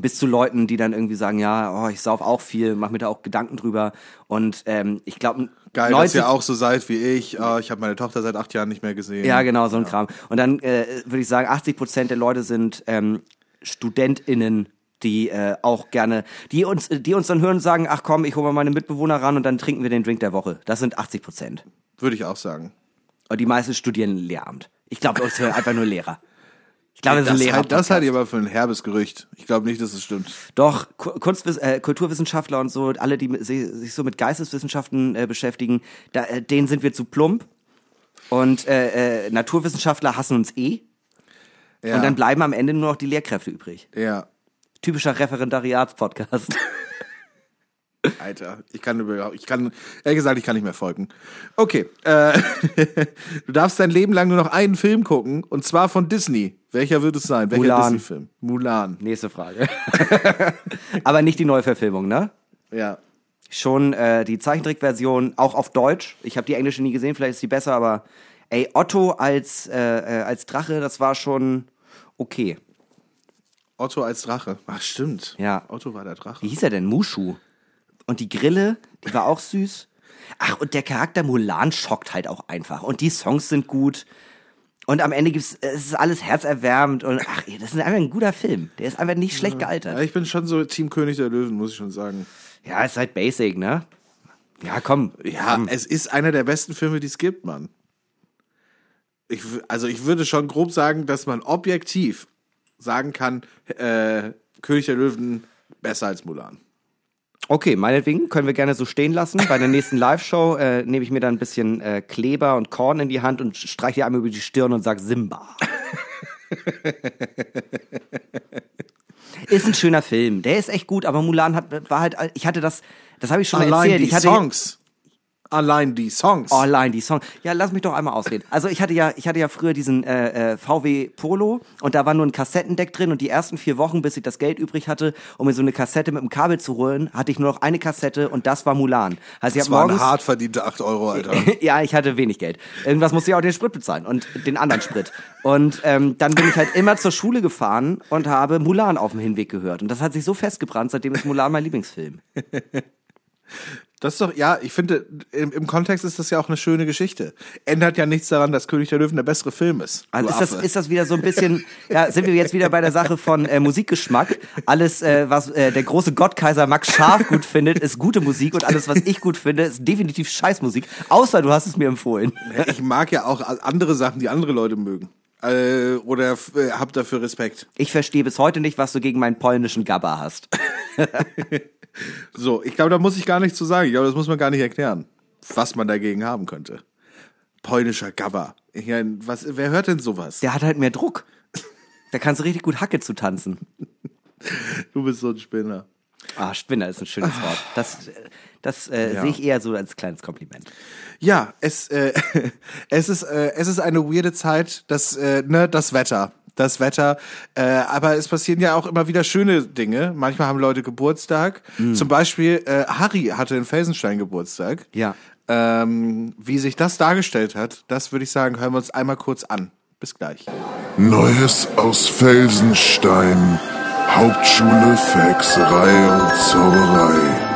bis zu Leuten, die dann irgendwie sagen, ja, oh, ich sauf auch viel, mach mir da auch Gedanken drüber. Und ähm, ich glaube, Geil, dass ihr auch so seid wie ich. Ah, ich habe meine Tochter seit acht Jahren nicht mehr gesehen. ja, genau, so ein Kram. Und dann äh, würde ich sagen, 80 Prozent der Leute sind ähm, StudentInnen, die äh, auch gerne, die uns, die uns dann hören und sagen, ach komm, ich hole mal meine Mitbewohner ran und dann trinken wir den Drink der Woche. Das sind 80 Prozent. Würde ich auch sagen. Und die meisten studieren Lehramt. Ich glaube, uns hören einfach nur Lehrer. Ich glaube, das, Das, ist ein Lehrer. halt, das halte ich aber für ein herbes Gerücht. Ich glaube nicht, dass es stimmt. Doch, Ku- Kunstwiss äh, Kulturwissenschaftler und so, alle, die sich so mit Geisteswissenschaften äh, beschäftigen, da, äh, denen sind wir zu plump. Und äh, äh, Naturwissenschaftler hassen uns eh. Ja. Und dann bleiben am Ende nur noch die Lehrkräfte übrig. ja. Typischer Referendariats-Podcast. Alter, ich kann überhaupt, ich kann, ehrlich gesagt, ich kann nicht mehr folgen. Okay, äh, *laughs* du darfst dein Leben lang nur noch einen Film gucken und zwar von Disney. Welcher wird es sein? Welcher Mulan. Disney-Film? Mulan. Nächste Frage. *laughs* Aber nicht die Neuverfilmung, ne? Ja. Schon äh, die Zeichentrickversion, auch auf Deutsch. Ich habe die englische nie gesehen, vielleicht ist die besser, aber ey, Otto als, äh, äh, als Drache, das war schon okay. Otto als Drache. Ach, stimmt. Ja. Otto war der Drache. Wie hieß er denn? Mushu. Und die Grille, die war auch süß. Ach, und der Charakter Mulan schockt halt auch einfach. Und die Songs sind gut. Und am Ende gibt's, es ist alles herzerwärmend und ach, das ist einfach ein guter Film. Der ist einfach nicht schlecht Ja, gealtert. ich bin schon so Team König der Löwen, muss ich schon sagen. Ja, ist halt basic, ne? Ja, komm. Ja, es ist einer der besten Filme, die es gibt, Mann. Ich, also ich würde schon grob sagen, dass man objektiv sagen kann, äh, König der Löwen besser als Mulan. Okay, meinetwegen können wir gerne so stehen lassen. Bei der nächsten Live-Show äh, nehme ich mir dann ein bisschen äh, Kleber und Korn in die Hand und streiche dir einmal über die Stirn und sag Simba. *laughs* ist ein schöner Film. Der ist echt gut, aber Mulan hat, war halt, ich hatte das, das habe ich schon Allein erzählt. die ich hatte, Songs. Allein die Songs. Allein die Song. Ja, lass mich doch einmal ausreden. Also ich hatte ja, ich hatte ja früher diesen äh, äh, VW Polo und da war nur ein Kassettendeck drin und die ersten vier Wochen, bis ich das Geld übrig hatte, um mir so eine Kassette mit dem Kabel zu holen, hatte ich nur noch eine Kassette und das war Mulan. Also ich das waren hart verdiente 8 Euro, Alter. *laughs* ja, ich hatte wenig Geld. Irgendwas musste ich auch den Sprit bezahlen und den anderen Sprit. Und ähm, dann bin ich halt immer zur Schule gefahren und habe Mulan auf dem Hinweg gehört. Und das hat sich so festgebrannt, seitdem ist Mulan mein Lieblingsfilm. *laughs* Das ist doch, ja, ich finde, im, im Kontext ist das ja auch eine schöne Geschichte. Ändert ja nichts daran, dass König der Löwen der bessere Film ist. Also ist das, ist das wieder so ein bisschen, ja, sind wir jetzt wieder bei der Sache von äh, Musikgeschmack. Alles, äh, was äh, der große Gottkaiser Max Scharf gut findet, ist gute Musik und alles, was ich gut finde, ist definitiv Scheißmusik. Außer du hast es mir empfohlen. ich mag ja auch andere Sachen, die andere Leute mögen. Äh, oder äh, hab dafür Respekt. Ich verstehe bis heute nicht, was du gegen meinen polnischen Gabba hast. *laughs* So, ich glaube, da muss ich gar nichts zu sagen. Ich glaube, das muss man gar nicht erklären, was man dagegen haben könnte. Polnischer Gabba. Ich mein, was, wer hört denn sowas? Der hat halt mehr Druck. Da kannst du richtig gut Hacke zu tanzen. Du bist so ein Spinner. Ah, Spinner ist ein schönes Wort. Das, das äh, Ja. sehe ich eher so als kleines Kompliment. Ja, es, äh, *laughs* es, ist, äh, es ist eine weirde Zeit, das, äh, ne, das Wetter. Das Wetter. Äh, aber es passieren ja auch immer wieder schöne Dinge. Manchmal haben Leute Geburtstag. Zum Beispiel äh, Harry hatte in Felsenstein Geburtstag. Ja. Ähm, wie sich das dargestellt hat, das würde ich sagen, hören wir uns einmal kurz an. Bis gleich. Neues aus Felsenstein. Hauptschule für Hexerei und Zauberei.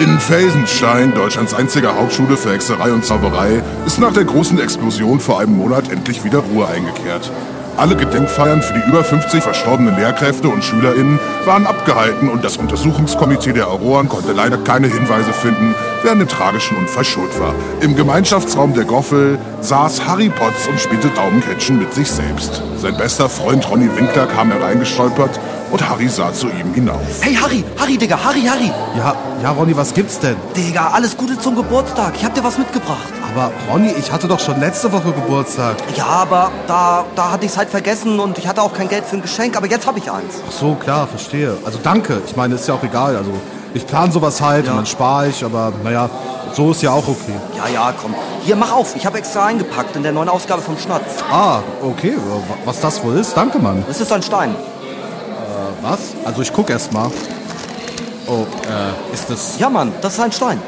In Felsenstein, Deutschlands einziger Hauptschule für Hexerei und Zauberei, ist nach der großen Explosion vor einem Monat endlich wieder Ruhe eingekehrt. Alle Gedenkfeiern für die über 50 verstorbenen Lehrkräfte und SchülerInnen waren abgehalten und das Untersuchungskomitee der Auroren konnte leider keine Hinweise finden, wer an dem tragischen Unfall schuld war. Im Gemeinschaftsraum der Goffel saß Harry Potts und spielte Daumenkätzchen mit sich selbst. Sein bester Freund Ronny Winkler kam hereingestolpert und Harry sah zu ihm hinauf. Hey Harry, Harry, Digga, Harry, Harry. Ja, ja, Ronny, was gibt's denn? Digga, alles Gute zum Geburtstag. Ich hab dir was mitgebracht. Aber Ronny, ich hatte doch schon letzte Woche Geburtstag. Ja, aber da, da hatte ich's halt vergessen und ich hatte auch kein Geld für ein Geschenk, aber jetzt habe ich eins. Ach so, klar, verstehe. Also danke. Ich meine, ist ja auch egal. Also ich plane sowas halt und dann spare ich, aber naja, so ist ja auch okay. Ja, ja, komm. Hier, mach auf. Ich habe extra eingepackt in der neuen Ausgabe vom Schnatz. Ah, okay. Was das wohl ist, danke, Mann. Das ist ein Stein. Was? Also ich guck erst mal. Oh, äh, ist das. Ja, Mann, das ist ein Stein.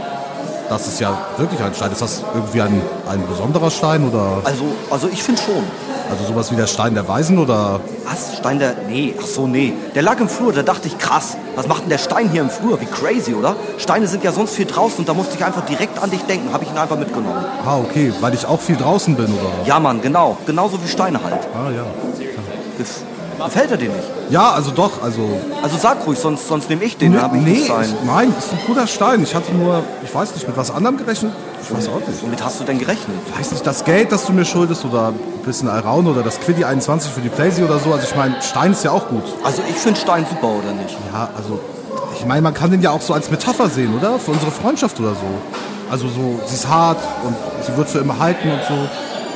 Das ist ja wirklich ein Stein. Ist das irgendwie ein, ein besonderer Stein oder. Also, also ich finde schon. Also sowas wie der Stein der Weisen oder. Was? Stein der. Nee, ach so, nee. Der lag im Flur, da dachte ich, krass. Was macht denn der Stein hier im Flur? Wie crazy, oder? Steine sind ja sonst viel draußen und da musste ich einfach direkt an dich denken. Habe ich ihn einfach mitgenommen. Ah, okay, weil ich auch viel draußen bin oder. Ja, Mann, genau. Genauso wie Steine halt. Ah, ja. Gef gefällt er dir nicht? Ja, also doch, also. Also sag ruhig, sonst, sonst nehme ich den. hab ich nee, Stein. ist, nein, ist ein guter Stein. Ich hatte nur, ich weiß nicht, mit was anderem gerechnet. Ich weiß auch nicht. Womit hast du denn gerechnet? weiß nicht, das Geld, das du mir schuldest oder ein bisschen Alraun oder das Quiddy 21 für die Playsee oder so. Also ich meine, Stein ist ja auch gut. Also ich finde Stein super, oder nicht? Ja, also ich meine, man kann den ja auch so als Metapher sehen, oder? Für unsere Freundschaft oder so. Also so, sie ist hart und sie wird für immer halten und so.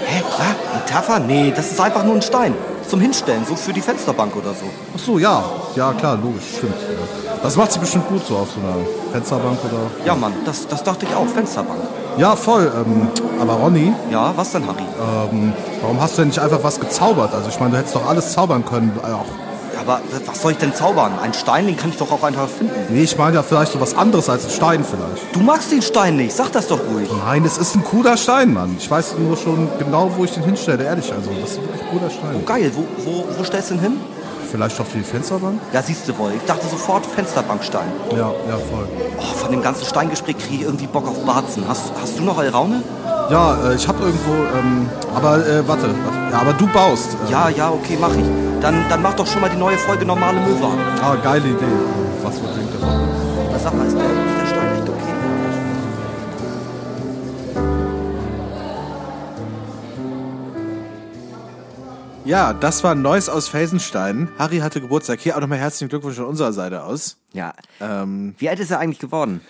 Hä? Ah, Metapher? Nee, das ist einfach nur ein Stein. Zum Hinstellen, so für die Fensterbank oder so. Ach so, ja. Ja, klar, logisch, stimmt. Ja. Das macht sie bestimmt gut so auf so einer Fensterbank oder. Ja, Mann, das, das dachte ich auch, Fensterbank. Ja, voll. Ähm, aber Ronny, Ja, was denn, Harry? ähm, warum hast du denn nicht einfach was gezaubert? Also ich meine, du hättest doch alles zaubern können. Äh, auch. Aber was soll ich denn zaubern? Ein Stein, den kann ich doch auch einfach finden. Nee, ich meine ja vielleicht so was anderes als ein Stein vielleicht. Du magst den Stein nicht, sag das doch ruhig. Nein, es ist ein cooler Stein, Mann. Ich weiß nur schon genau, wo ich den hinstelle, ehrlich. Also, das ist wirklich ein cooler Stein. Geil, wo, wo, wo stellst du ihn hin? Vielleicht auf die Fensterbank? Ja, siehst du wohl. Ich dachte sofort Fensterbankstein. Ja, ja, voll. Oh, von dem ganzen Steingespräch kriege ich irgendwie Bock auf Barzen. Hast, hast du noch Alraune? Ja, äh, ich habe irgendwo, ähm, aber äh, warte, warte. Ja, aber du baust. Äh, Ja, ja, okay, mach ich. Dann, dann mach doch schon mal die neue Folge Normale Möwe an. Ah, geile Idee. Was wird klingt das? Na, sag mal, ist der, ist der Stein echt okay? Ja, das war Neues aus Felsenstein. Harry hatte Geburtstag. Hier auch nochmal herzlichen Glückwunsch von unserer Seite aus. Ja. Ähm, Wie alt ist er eigentlich geworden?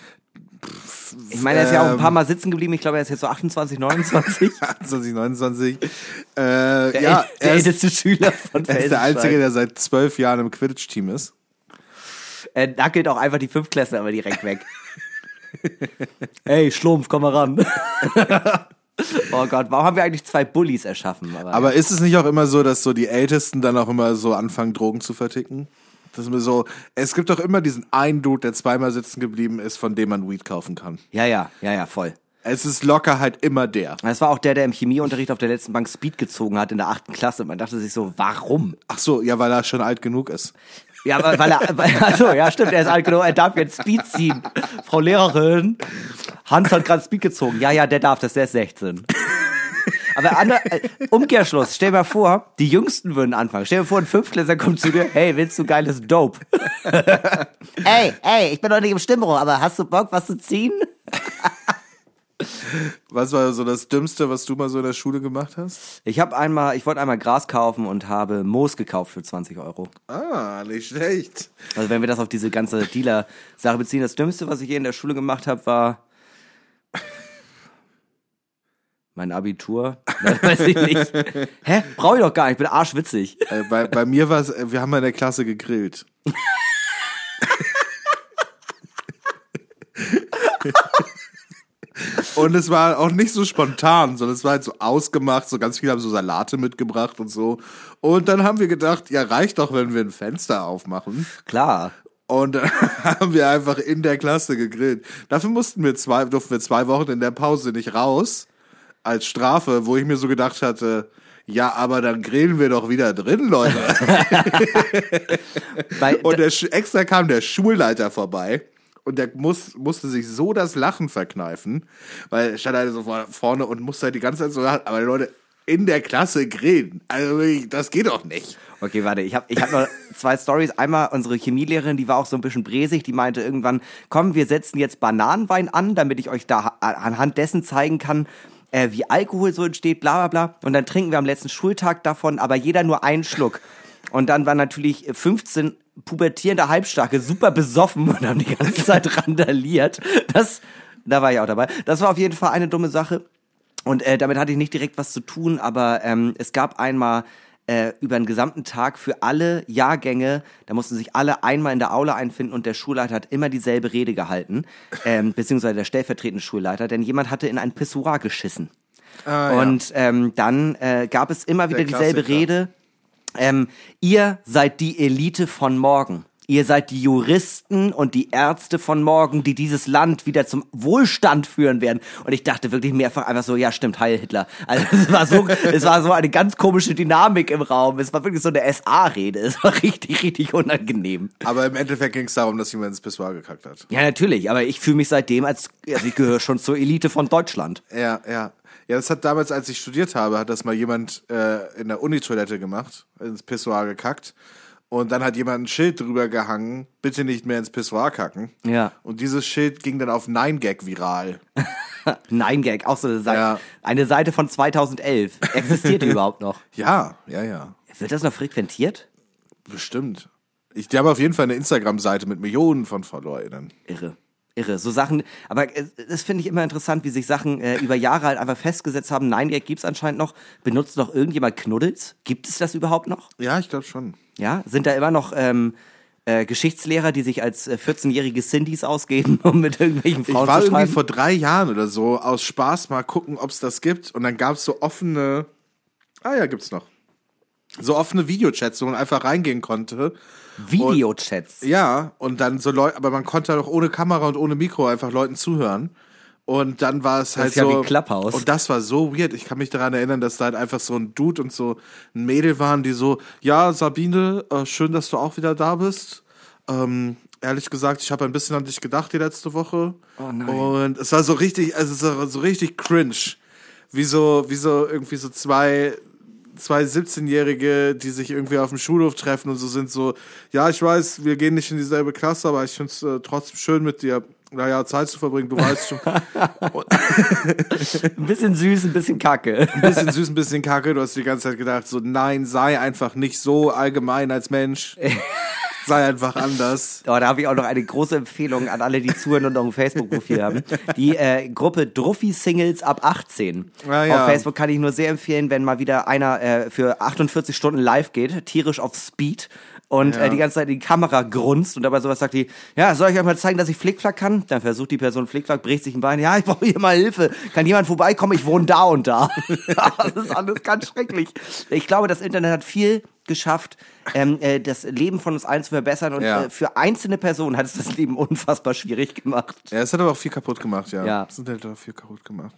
Ich meine, er ist ja auch ein ähm, paar Mal sitzen geblieben. Ich glaube, er ist jetzt so 28, 29. 2029. Äh, Der, ja, äl- der er ist, älteste Schüler von er ist der. Einzige, der seit zwölf Jahren im Quidditch-Team ist. Er nackelt auch einfach die Fünftklässler aber direkt weg. *laughs* Ey, Schlumpf, komm mal ran. *laughs* oh Gott, warum haben wir eigentlich zwei Bullies erschaffen? Aber ist es nicht auch immer so, dass so die Ältesten dann auch immer so anfangen, Drogen zu verticken? Das ist mir so, es gibt doch immer diesen einen Dude, der zweimal sitzen geblieben ist, von dem man Weed kaufen kann. ja, ja, ja, ja, voll. Es ist locker halt immer der. Das war auch der, der im Chemieunterricht auf der letzten Bank Speed gezogen hat in der achten Klasse. Man dachte sich so, warum? Ach so, ja, weil er schon alt genug ist. Ja, aber weil er, weil, *laughs* also, ja, stimmt, er ist alt genug, er darf jetzt Speed ziehen. Frau Lehrerin, Hans hat gerade Speed gezogen. Ja, ja, der darf das, der ist 16. Aber andere, äh, Umkehrschluss, stell dir mal vor, die Jüngsten würden anfangen. Stell dir vor, ein Fünftklässler kommt zu dir, hey, willst du geiles Dope? *laughs* hey, hey, ich bin doch nicht im Stimmbruch, aber hast du Bock, was zu ziehen? Was war so das Dümmste, was du mal so in der Schule gemacht hast? Ich habe einmal, ich wollte einmal Gras kaufen und habe Moos gekauft für 20 Euro. Ah, nicht schlecht. Also wenn wir das auf diese ganze Dealer-Sache beziehen, das Dümmste, was ich je in der Schule gemacht habe, war mein Abitur. *laughs* Nein, weiß ich nicht. Hä? Brauche ich doch gar nicht, ich bin arschwitzig. Äh, bei, bei mir war es, wir haben mal in der Klasse gegrillt. Und es war auch nicht so spontan, sondern es war halt so ausgemacht, so ganz viele haben so Salate mitgebracht und so. Und dann haben wir gedacht, ja, reicht doch, wenn wir ein Fenster aufmachen. Klar. Und dann *laughs* haben wir einfach in der Klasse gegrillt. Dafür mussten wir zwei, durften wir zwei Wochen in der Pause nicht raus als Strafe, wo ich mir so gedacht hatte, ja, aber dann grillen wir doch wieder drin, Leute. *laughs* Und der, extra kam der Schulleiter vorbei und der muss, musste sich so das Lachen verkneifen, weil er stand halt so vor- vorne und musste halt die ganze Zeit so lachen. Aber Leute, in der Klasse grillen, also das geht doch nicht. Okay, warte, ich habe ich hab noch zwei Stories. Einmal unsere Chemielehrerin, die war auch so ein bisschen bresig, die meinte irgendwann, komm, wir setzen jetzt Bananenwein an, damit ich euch da ha- anhand dessen zeigen kann, äh, wie Alkohol so entsteht, bla bla bla. Und dann trinken wir am letzten Schultag davon, aber jeder nur einen Schluck. Und dann waren natürlich 15 pubertierende Halbstarke super besoffen und haben die ganze *laughs* Zeit randaliert. Das, da war ich auch dabei. Das war auf jeden Fall eine dumme Sache. Und äh, damit hatte ich nicht direkt was zu tun, aber ähm, es gab einmal äh, über den gesamten Tag für alle Jahrgänge, da mussten sich alle einmal in der Aula einfinden und der Schulleiter hat immer dieselbe Rede gehalten, ähm, beziehungsweise der stellvertretende Schulleiter, denn jemand hatte in ein Pissoir geschissen. Und ähm, dann äh, gab es immer wieder Der dieselbe Klassiker. Rede. Ähm, ihr seid die Elite von morgen. Ihr seid die Juristen und die Ärzte von morgen, die dieses Land wieder zum Wohlstand führen werden. Und ich dachte wirklich mehrfach einfach so, ja stimmt, Heil Hitler. Also es war so, *laughs* es war so eine ganz komische Dynamik im Raum. Es war wirklich so eine SA-Rede. Es war richtig, richtig unangenehm. Aber im Endeffekt ging es darum, dass jemand ins Pissoir gekackt hat. Ja, natürlich, aber ich fühle mich seitdem als, also ich gehöre schon zur Elite von Deutschland. Ja, ja. Ja, das hat damals, als ich studiert habe, hat das mal jemand äh, in der Uni-Toilette gemacht, ins Pissoir gekackt. Und dann hat jemand ein Schild drüber gehangen, bitte nicht mehr ins Pissoir kacken. Ja. Und dieses Schild ging dann auf 9gag viral. *laughs* Nein, Gag, auch so eine Seite. Ja. Eine Seite von 2011. Existiert die *laughs* überhaupt noch? Ja, ja, ja. Wird das noch frequentiert? Bestimmt. Ich, die haben auf jeden Fall eine Instagram-Seite mit Millionen von Followern. Irre. Irre. So Sachen, aber äh, das finde ich immer interessant, wie sich Sachen äh, über Jahre halt einfach festgesetzt haben. Nein, Gag gibt's anscheinend noch. Benutzt noch irgendjemand Knuddels? Gibt es das überhaupt noch? Ja, ich glaube schon. Ja? Sind da immer noch ähm, äh, Geschichtslehrer, die sich als äh, 14-jährige Cindys ausgeben, *laughs* um mit irgendwelchen Ich Frauen war zu irgendwie schreiben? vor drei Jahren oder so aus Spaß mal gucken, ob es das gibt. Und dann gab es so offene. Ah ja, gibt's noch. So offene Videochats, wo man einfach reingehen konnte. Videochats. Ja, und dann so Leute, aber man konnte doch ohne Kamera und ohne Mikro einfach Leuten zuhören. Und dann war es halt ist ja so. wie Clubhouse. Und das war so weird. Ich kann mich daran erinnern, dass da halt einfach so ein Dude und so ein Mädel waren, die so, ja, Sabine, äh, schön, dass du auch wieder da bist. Ähm, ehrlich gesagt, ich habe ein bisschen an dich gedacht die letzte Woche. Oh nein. Und es war so richtig, also es war so richtig cringe. Wie so, wie so irgendwie so zwei, zwei 17-Jährige, die sich irgendwie auf dem Schulhof treffen und so sind so, ja, ich weiß, wir gehen nicht in dieselbe Klasse, aber ich finde es äh, trotzdem schön mit dir, naja, Zeit zu verbringen, du weißt schon. *laughs* Ein bisschen süß, ein bisschen kacke. Ein bisschen süß, ein bisschen kacke. Du hast die ganze Zeit gedacht, so, nein, sei einfach nicht so allgemein als Mensch. *laughs* sei einfach anders. Oh, da habe ich auch noch eine große Empfehlung an alle, die zuhören und noch ein Facebook-Profil haben. Die äh, Gruppe Druffi-Singles ab 18. Ah, ja. Auf Facebook kann ich nur sehr empfehlen, wenn mal wieder einer äh, für 48 Stunden live geht, tierisch auf Speed und äh, die ganze Zeit in die Kamera grunzt und dabei sowas sagt die, ja, soll ich euch mal zeigen, dass ich Flickflack kann? Dann versucht die Person Flickflack, bricht sich ein Bein, ja, ich brauche hier mal Hilfe. Kann jemand vorbeikommen? Ich wohne da und da. *laughs* das ist alles ganz schrecklich. Ich glaube, das Internet hat viel geschafft, ähm, äh, das Leben von uns allen zu verbessern und Ja. äh, für einzelne Personen hat es das Leben unfassbar schwierig gemacht. Ja, es hat aber auch viel kaputt gemacht, ja. Ja. Es hat halt auch viel kaputt gemacht.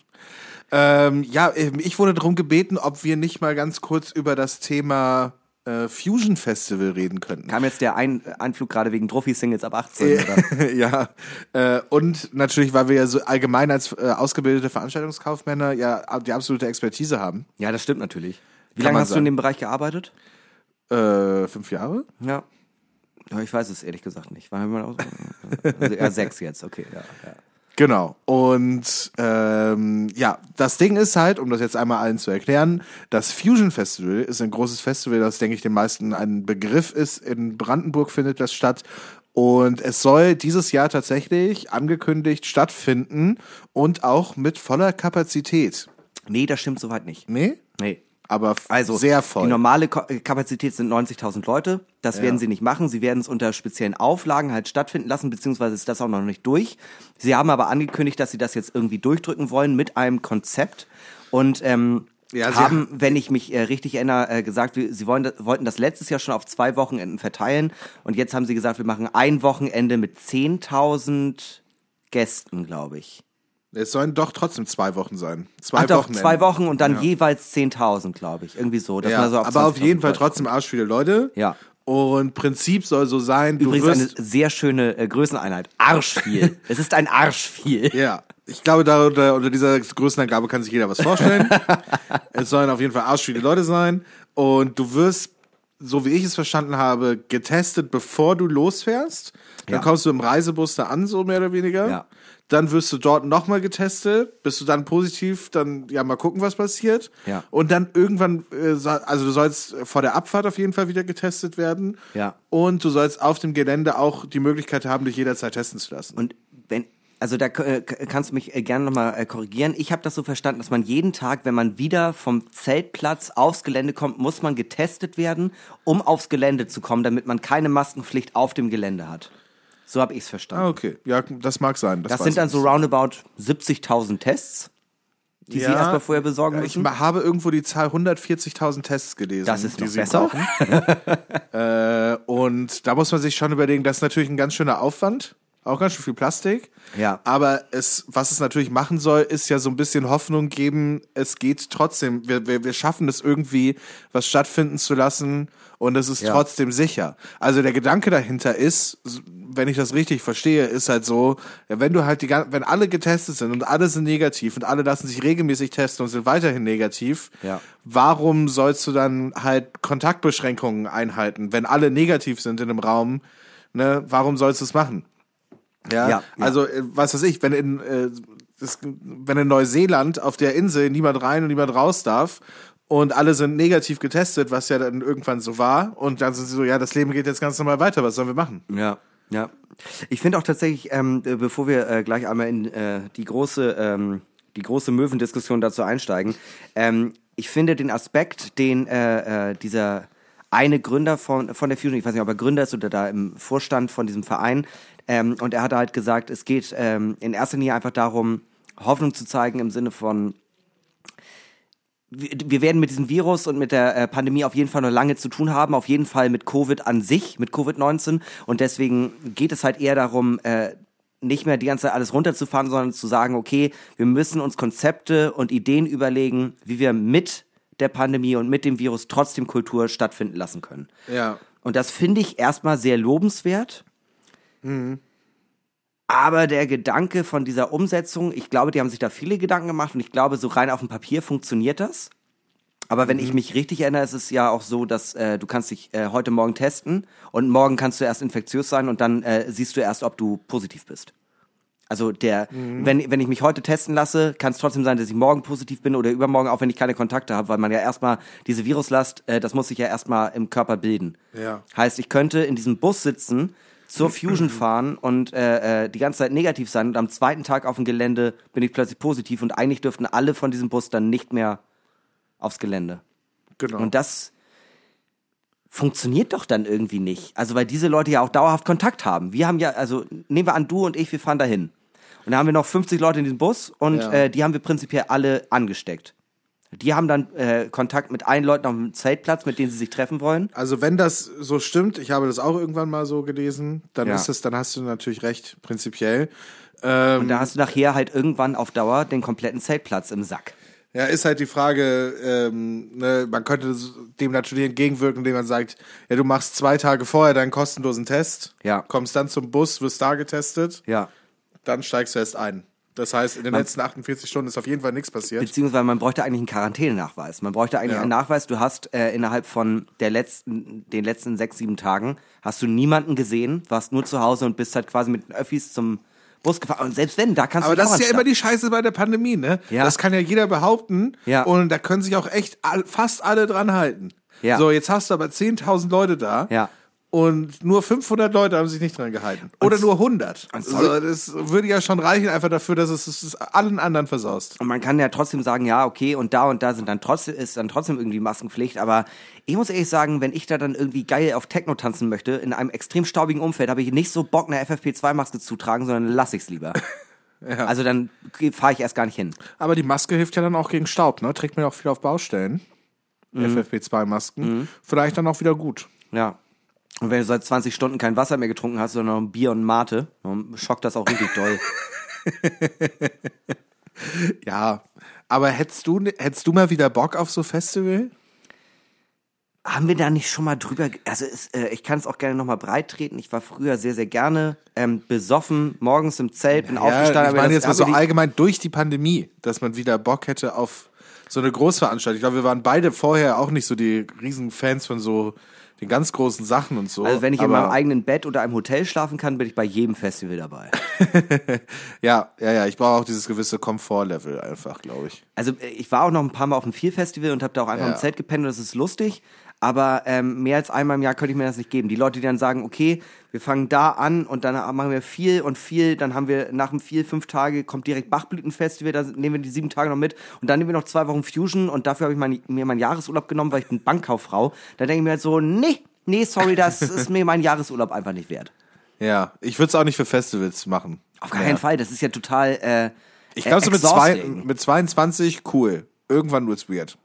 Ähm, ja, ähm, ich wurde darum gebeten, ob wir nicht mal ganz kurz über das Thema äh, Fusion Festival reden könnten. Kam jetzt der Ein Einflug gerade wegen Trophy-Singles ab 18, oder? *laughs* ja, äh, und natürlich, weil wir ja so allgemein als äh, ausgebildete Veranstaltungskaufmänner ja die absolute Expertise haben. Ja, das stimmt natürlich. Wie Kann lange hast du in sagen. dem Bereich gearbeitet? Äh, fünf Jahre? Ja. ja. Ich weiß es ehrlich gesagt nicht. War mal aus also eher *laughs* sechs jetzt, okay. Ja, ja. Genau. Und ähm, ja, das Ding ist halt, um das jetzt einmal allen zu erklären, das Fusion Festival ist ein großes Festival, das, denke ich, den meisten ein Begriff ist. In Brandenburg findet das statt. Und es soll dieses Jahr tatsächlich angekündigt stattfinden und auch mit voller Kapazität. Nee, das stimmt soweit nicht. Nee? Nee. Aber Also, sehr voll. die normale äh, Kapazität sind 90.000 Leute. Das werden sie nicht machen. Sie werden es unter speziellen Auflagen halt stattfinden lassen, beziehungsweise ist das auch noch nicht durch. Sie haben aber angekündigt, dass sie das jetzt irgendwie durchdrücken wollen mit einem Konzept. Und ähm, Ja, sie haben, wenn ich mich äh, richtig erinnere, äh, gesagt, wir, sie wollen, wollten das letztes Jahr schon auf zwei Wochenenden verteilen. Und jetzt haben sie gesagt, wir machen ein Wochenende mit 10.000 Gästen, glaube ich. Es sollen doch trotzdem zwei Wochen sein. Zwei Ach doch, Wochenenden. zwei Wochen und dann Ja. jeweils 10.000, glaube ich. Irgendwie so. dass Ja, man so auf aber auf 20.000 jeden Fall Leute trotzdem arsch viele Leute. Ja. Und Prinzip soll so sein, du Übrigens wirst... eine sehr schöne äh, Größeneinheit. Arschviel. *laughs* es ist ein Arschviel. Ja, ich glaube, da unter, unter dieser Größenangabe kann sich jeder was vorstellen. *laughs* es sollen auf jeden Fall arsch viele Leute sein. Und du wirst, so wie ich es verstanden habe, getestet, bevor du losfährst. Dann Ja. kommst du im Reisebus da an, so mehr oder weniger. Ja. Dann wirst du dort nochmal getestet. Bist du dann positiv, dann ja mal gucken, was passiert. Ja. Und dann irgendwann, äh, so- also du sollst vor der Abfahrt auf jeden Fall wieder getestet werden. Ja. Und du sollst auf dem Gelände auch die Möglichkeit haben, dich jederzeit testen zu lassen. Und wenn, also da äh, kannst du mich äh, gerne nochmal äh, korrigieren. Ich habe das so verstanden, dass man jeden Tag, wenn man wieder vom Zeltplatz aufs Gelände kommt, muss man getestet werden, um aufs Gelände zu kommen, damit man keine Maskenpflicht auf dem Gelände hat. So habe ich es verstanden. Ah, okay. Ja, das mag sein. das weiß sind dann ich so roundabout 70.000 Tests, die sie Ja. erstmal vorher besorgen Ich müssen. ma- habe irgendwo die Zahl 140.000 Tests gelesen. Das ist die noch sie besser. brauchen. *laughs* äh, und da muss man sich schon überlegen, das ist natürlich ein ganz schöner Aufwand. Auch ganz schön viel Plastik. Ja. Aber es, was es natürlich machen soll, ist ja so ein bisschen Hoffnung geben, es geht trotzdem. Wir, wir, wir schaffen es irgendwie, was stattfinden zu lassen und es ist Ja. trotzdem sicher. Also der Gedanke dahinter ist, wenn ich das richtig verstehe, ist halt so, wenn du halt die, wenn alle getestet sind und alle sind negativ und alle lassen sich regelmäßig testen und sind weiterhin negativ, Ja. warum sollst du dann halt Kontaktbeschränkungen einhalten, wenn alle negativ sind in einem Raum? Ne, warum sollst du es machen? Ja, Ja, also äh, was weiß ich, wenn in äh, das, wenn in Neuseeland auf der Insel niemand rein und niemand raus darf und alle sind negativ getestet, was ja dann irgendwann so war und dann sind sie so, ja, das Leben geht jetzt ganz normal weiter, was sollen wir machen? Ja. Ja. Ich finde auch tatsächlich, ähm, äh, bevor wir äh, gleich einmal in äh, die große, ähm, die große Möwendiskussion dazu einsteigen, ähm, ich finde den Aspekt, den äh, äh, dieser eine Gründer von, von der Fusion, ich weiß nicht, ob er Gründer ist oder da im Vorstand von diesem Verein, ähm, und er hat halt gesagt, es geht ähm, in erster Linie einfach darum, Hoffnung zu zeigen im Sinne von, wir werden mit diesem Virus und mit der äh, Pandemie auf jeden Fall noch lange zu tun haben, auf jeden Fall mit Covid an sich, mit Covid-19. Und deswegen geht es halt eher darum, äh, nicht mehr die ganze Zeit alles runterzufahren, sondern zu sagen, okay, wir müssen uns Konzepte und Ideen überlegen, wie wir mit der Pandemie und mit dem Virus trotzdem Kultur stattfinden lassen können. Ja. Und das finde ich erstmal sehr lobenswert. Aber der Gedanke von dieser Umsetzung, ich glaube, die haben sich da viele Gedanken gemacht und ich glaube, so rein auf dem Papier funktioniert das. Aber wenn ich mich richtig erinnere, ist es ja auch so, dass äh, du kannst dich äh, heute Morgen testen und morgen kannst du erst infektiös sein und dann äh, siehst du erst, ob du positiv bist. Also der, wenn, wenn ich mich heute testen lasse, kann es trotzdem sein, dass ich morgen positiv bin oder übermorgen, auch wenn ich keine Kontakte habe, weil man ja erstmal diese Viruslast, äh, das muss sich ja erstmal im Körper bilden. Ja. Heißt, ich könnte in diesem Bus sitzen, zur Fusion *clears throat* fahren und äh, äh, die ganze Zeit negativ sein und am zweiten Tag auf dem Gelände bin ich plötzlich positiv und eigentlich dürften alle von diesem Bus dann nicht mehr aufs Gelände. Genau. Und das funktioniert doch dann irgendwie nicht. Also weil diese Leute ja auch dauerhaft Kontakt haben. Wir haben ja, also nehmen wir an, du und ich, wir fahren dahin. Und da haben wir noch 50 Leute in diesem Bus und Ja. äh, die haben wir prinzipiell alle angesteckt. Die haben dann äh, Kontakt mit allen Leuten auf dem Zeltplatz, mit denen sie sich treffen wollen. Also wenn das so stimmt, ich habe das auch irgendwann mal so gelesen, dann Ja. ist es, dann hast du natürlich recht, prinzipiell. Ähm, Und da hast du nachher halt irgendwann auf Dauer den kompletten Zeltplatz im Sack. Ja, ist halt die Frage, ähm, ne, man könnte dem natürlich entgegenwirken, indem man sagt, ja, du machst zwei Tage vorher deinen kostenlosen Test, Ja. kommst dann zum Bus, wirst da getestet, Ja. dann steigst du erst ein. Das heißt, in den letzten 48 Stunden ist auf jeden Fall nichts passiert. Beziehungsweise man bräuchte eigentlich einen Quarantänenachweis. Man bräuchte eigentlich Ja. einen Nachweis, du hast äh, innerhalb von der letzten, den letzten sechs, sieben Tagen, hast du niemanden gesehen, warst nur zu Hause und bist halt quasi mit den Öffis zum Bus gefahren. Und selbst wenn, da kannst Aber du das ist ja immer die Scheiße bei der Pandemie, ne? Ja. Das kann ja jeder behaupten. Ja. Und da können sich auch echt all, fast alle dran halten. Ja. So, jetzt hast du aber 10.000 Leute da. Ja. Und nur 500 Leute haben sich nicht dran gehalten. Oder nur 100. So, sorry- das würde ja schon reichen, einfach dafür, dass es es allen anderen versaust. Und man kann ja trotzdem sagen, ja, okay, und da und da sind dann trotzdem, ist dann trotzdem irgendwie Maskenpflicht. Aber ich muss ehrlich sagen, wenn ich da dann irgendwie geil auf Techno tanzen möchte, in einem extrem staubigen Umfeld, habe ich nicht so Bock, eine FFP2-Maske zu tragen, sondern lass ich's lieber. *laughs* Also dann fahre ich erst gar nicht hin. Aber die Maske hilft ja dann auch gegen Staub, ne? Trägt man ja auch viel auf Baustellen. FFP2-Masken. Vielleicht dann auch wieder gut. Ja. Und wenn du seit 20 Stunden kein Wasser mehr getrunken hast, sondern noch ein Bier und Mate, dann schockt das auch richtig doll. *laughs* Ja. Aber hättest du, hättest du mal wieder Bock auf so Festival? Haben wir da nicht schon mal drüber, also es, äh, ich kann es auch gerne nochmal breit treten. Ich war früher sehr, sehr gerne ähm, besoffen, morgens im Zelt, bin Ja, aufgestanden. ich meine jetzt mal so allgemein durch die Pandemie, dass man wieder Bock hätte auf so eine Großveranstaltung. Ich glaube, wir waren beide vorher auch nicht so die riesen Fans von so den ganz großen Sachen und so. Also wenn ich in meinem eigenen Bett oder einem Hotel schlafen kann, bin ich bei jedem Festival dabei. *laughs* Ja, ja, ja, ich brauche auch dieses gewisse Komfortlevel einfach, glaube ich. Also äh, ich war auch noch ein paar Mal auf dem Vier Festival und habe da auch einfach Ja. im Zelt gepennt und das ist lustig. Aber ähm, mehr als einmal im Jahr könnte ich mir das nicht geben. Die Leute, die dann sagen, okay, wir fangen da an und dann machen wir viel und viel, dann haben wir nach dem viel fünf Tage kommt direkt Bachblütenfestival, da nehmen wir die sieben Tage noch mit und dann nehmen wir noch zwei Wochen Fusion und dafür habe ich mein, mir meinen Jahresurlaub genommen, weil ich bin Bankkauffrau. Da denke ich mir halt so, nee, nee, sorry, das *laughs* ist mir mein Jahresurlaub einfach nicht wert. Ja, ich würde es auch nicht für Festivals machen. Auf keinen Fall, das ist ja total äh, Ich glaube, so mit, zwei, mit 22 cool. Irgendwann wird's weird.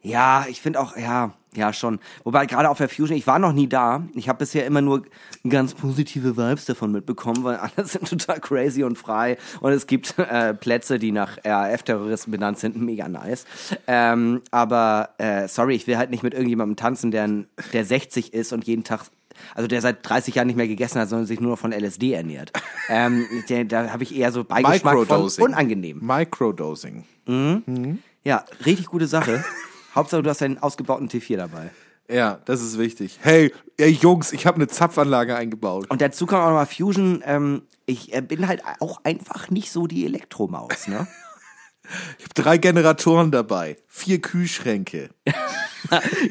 Ja, ich finde auch, ja, ja schon. Wobei gerade auf der Fusion, ich war noch nie da. Ich habe bisher immer nur ganz positive Vibes davon mitbekommen, weil *laughs* alle sind total crazy und frei. Und es gibt äh, Plätze, die nach RAF-Terroristen benannt sind, mega nice. Ähm, aber äh, sorry, ich will halt nicht mit irgendjemandem tanzen, der, der 60 ist und jeden Tag also der seit 30 Jahren nicht mehr gegessen hat, sondern sich nur noch von LSD ernährt. ähm, der, da habe ich eher so Beigeschmack von Microdosing. unangenehm. Microdosing. Ja, richtig gute Sache. Hauptsache, du hast einen ausgebauten T4 dabei. Ja, das ist wichtig. Hey, ey Jungs, ich habe eine Zapfanlage eingebaut. Und dazu kommt auch noch mal Fusion. Ähm, ich äh, bin halt auch einfach nicht so die Elektromaus, ne? *laughs* Ich habe drei Generatoren dabei, vier Kühlschränke. *laughs*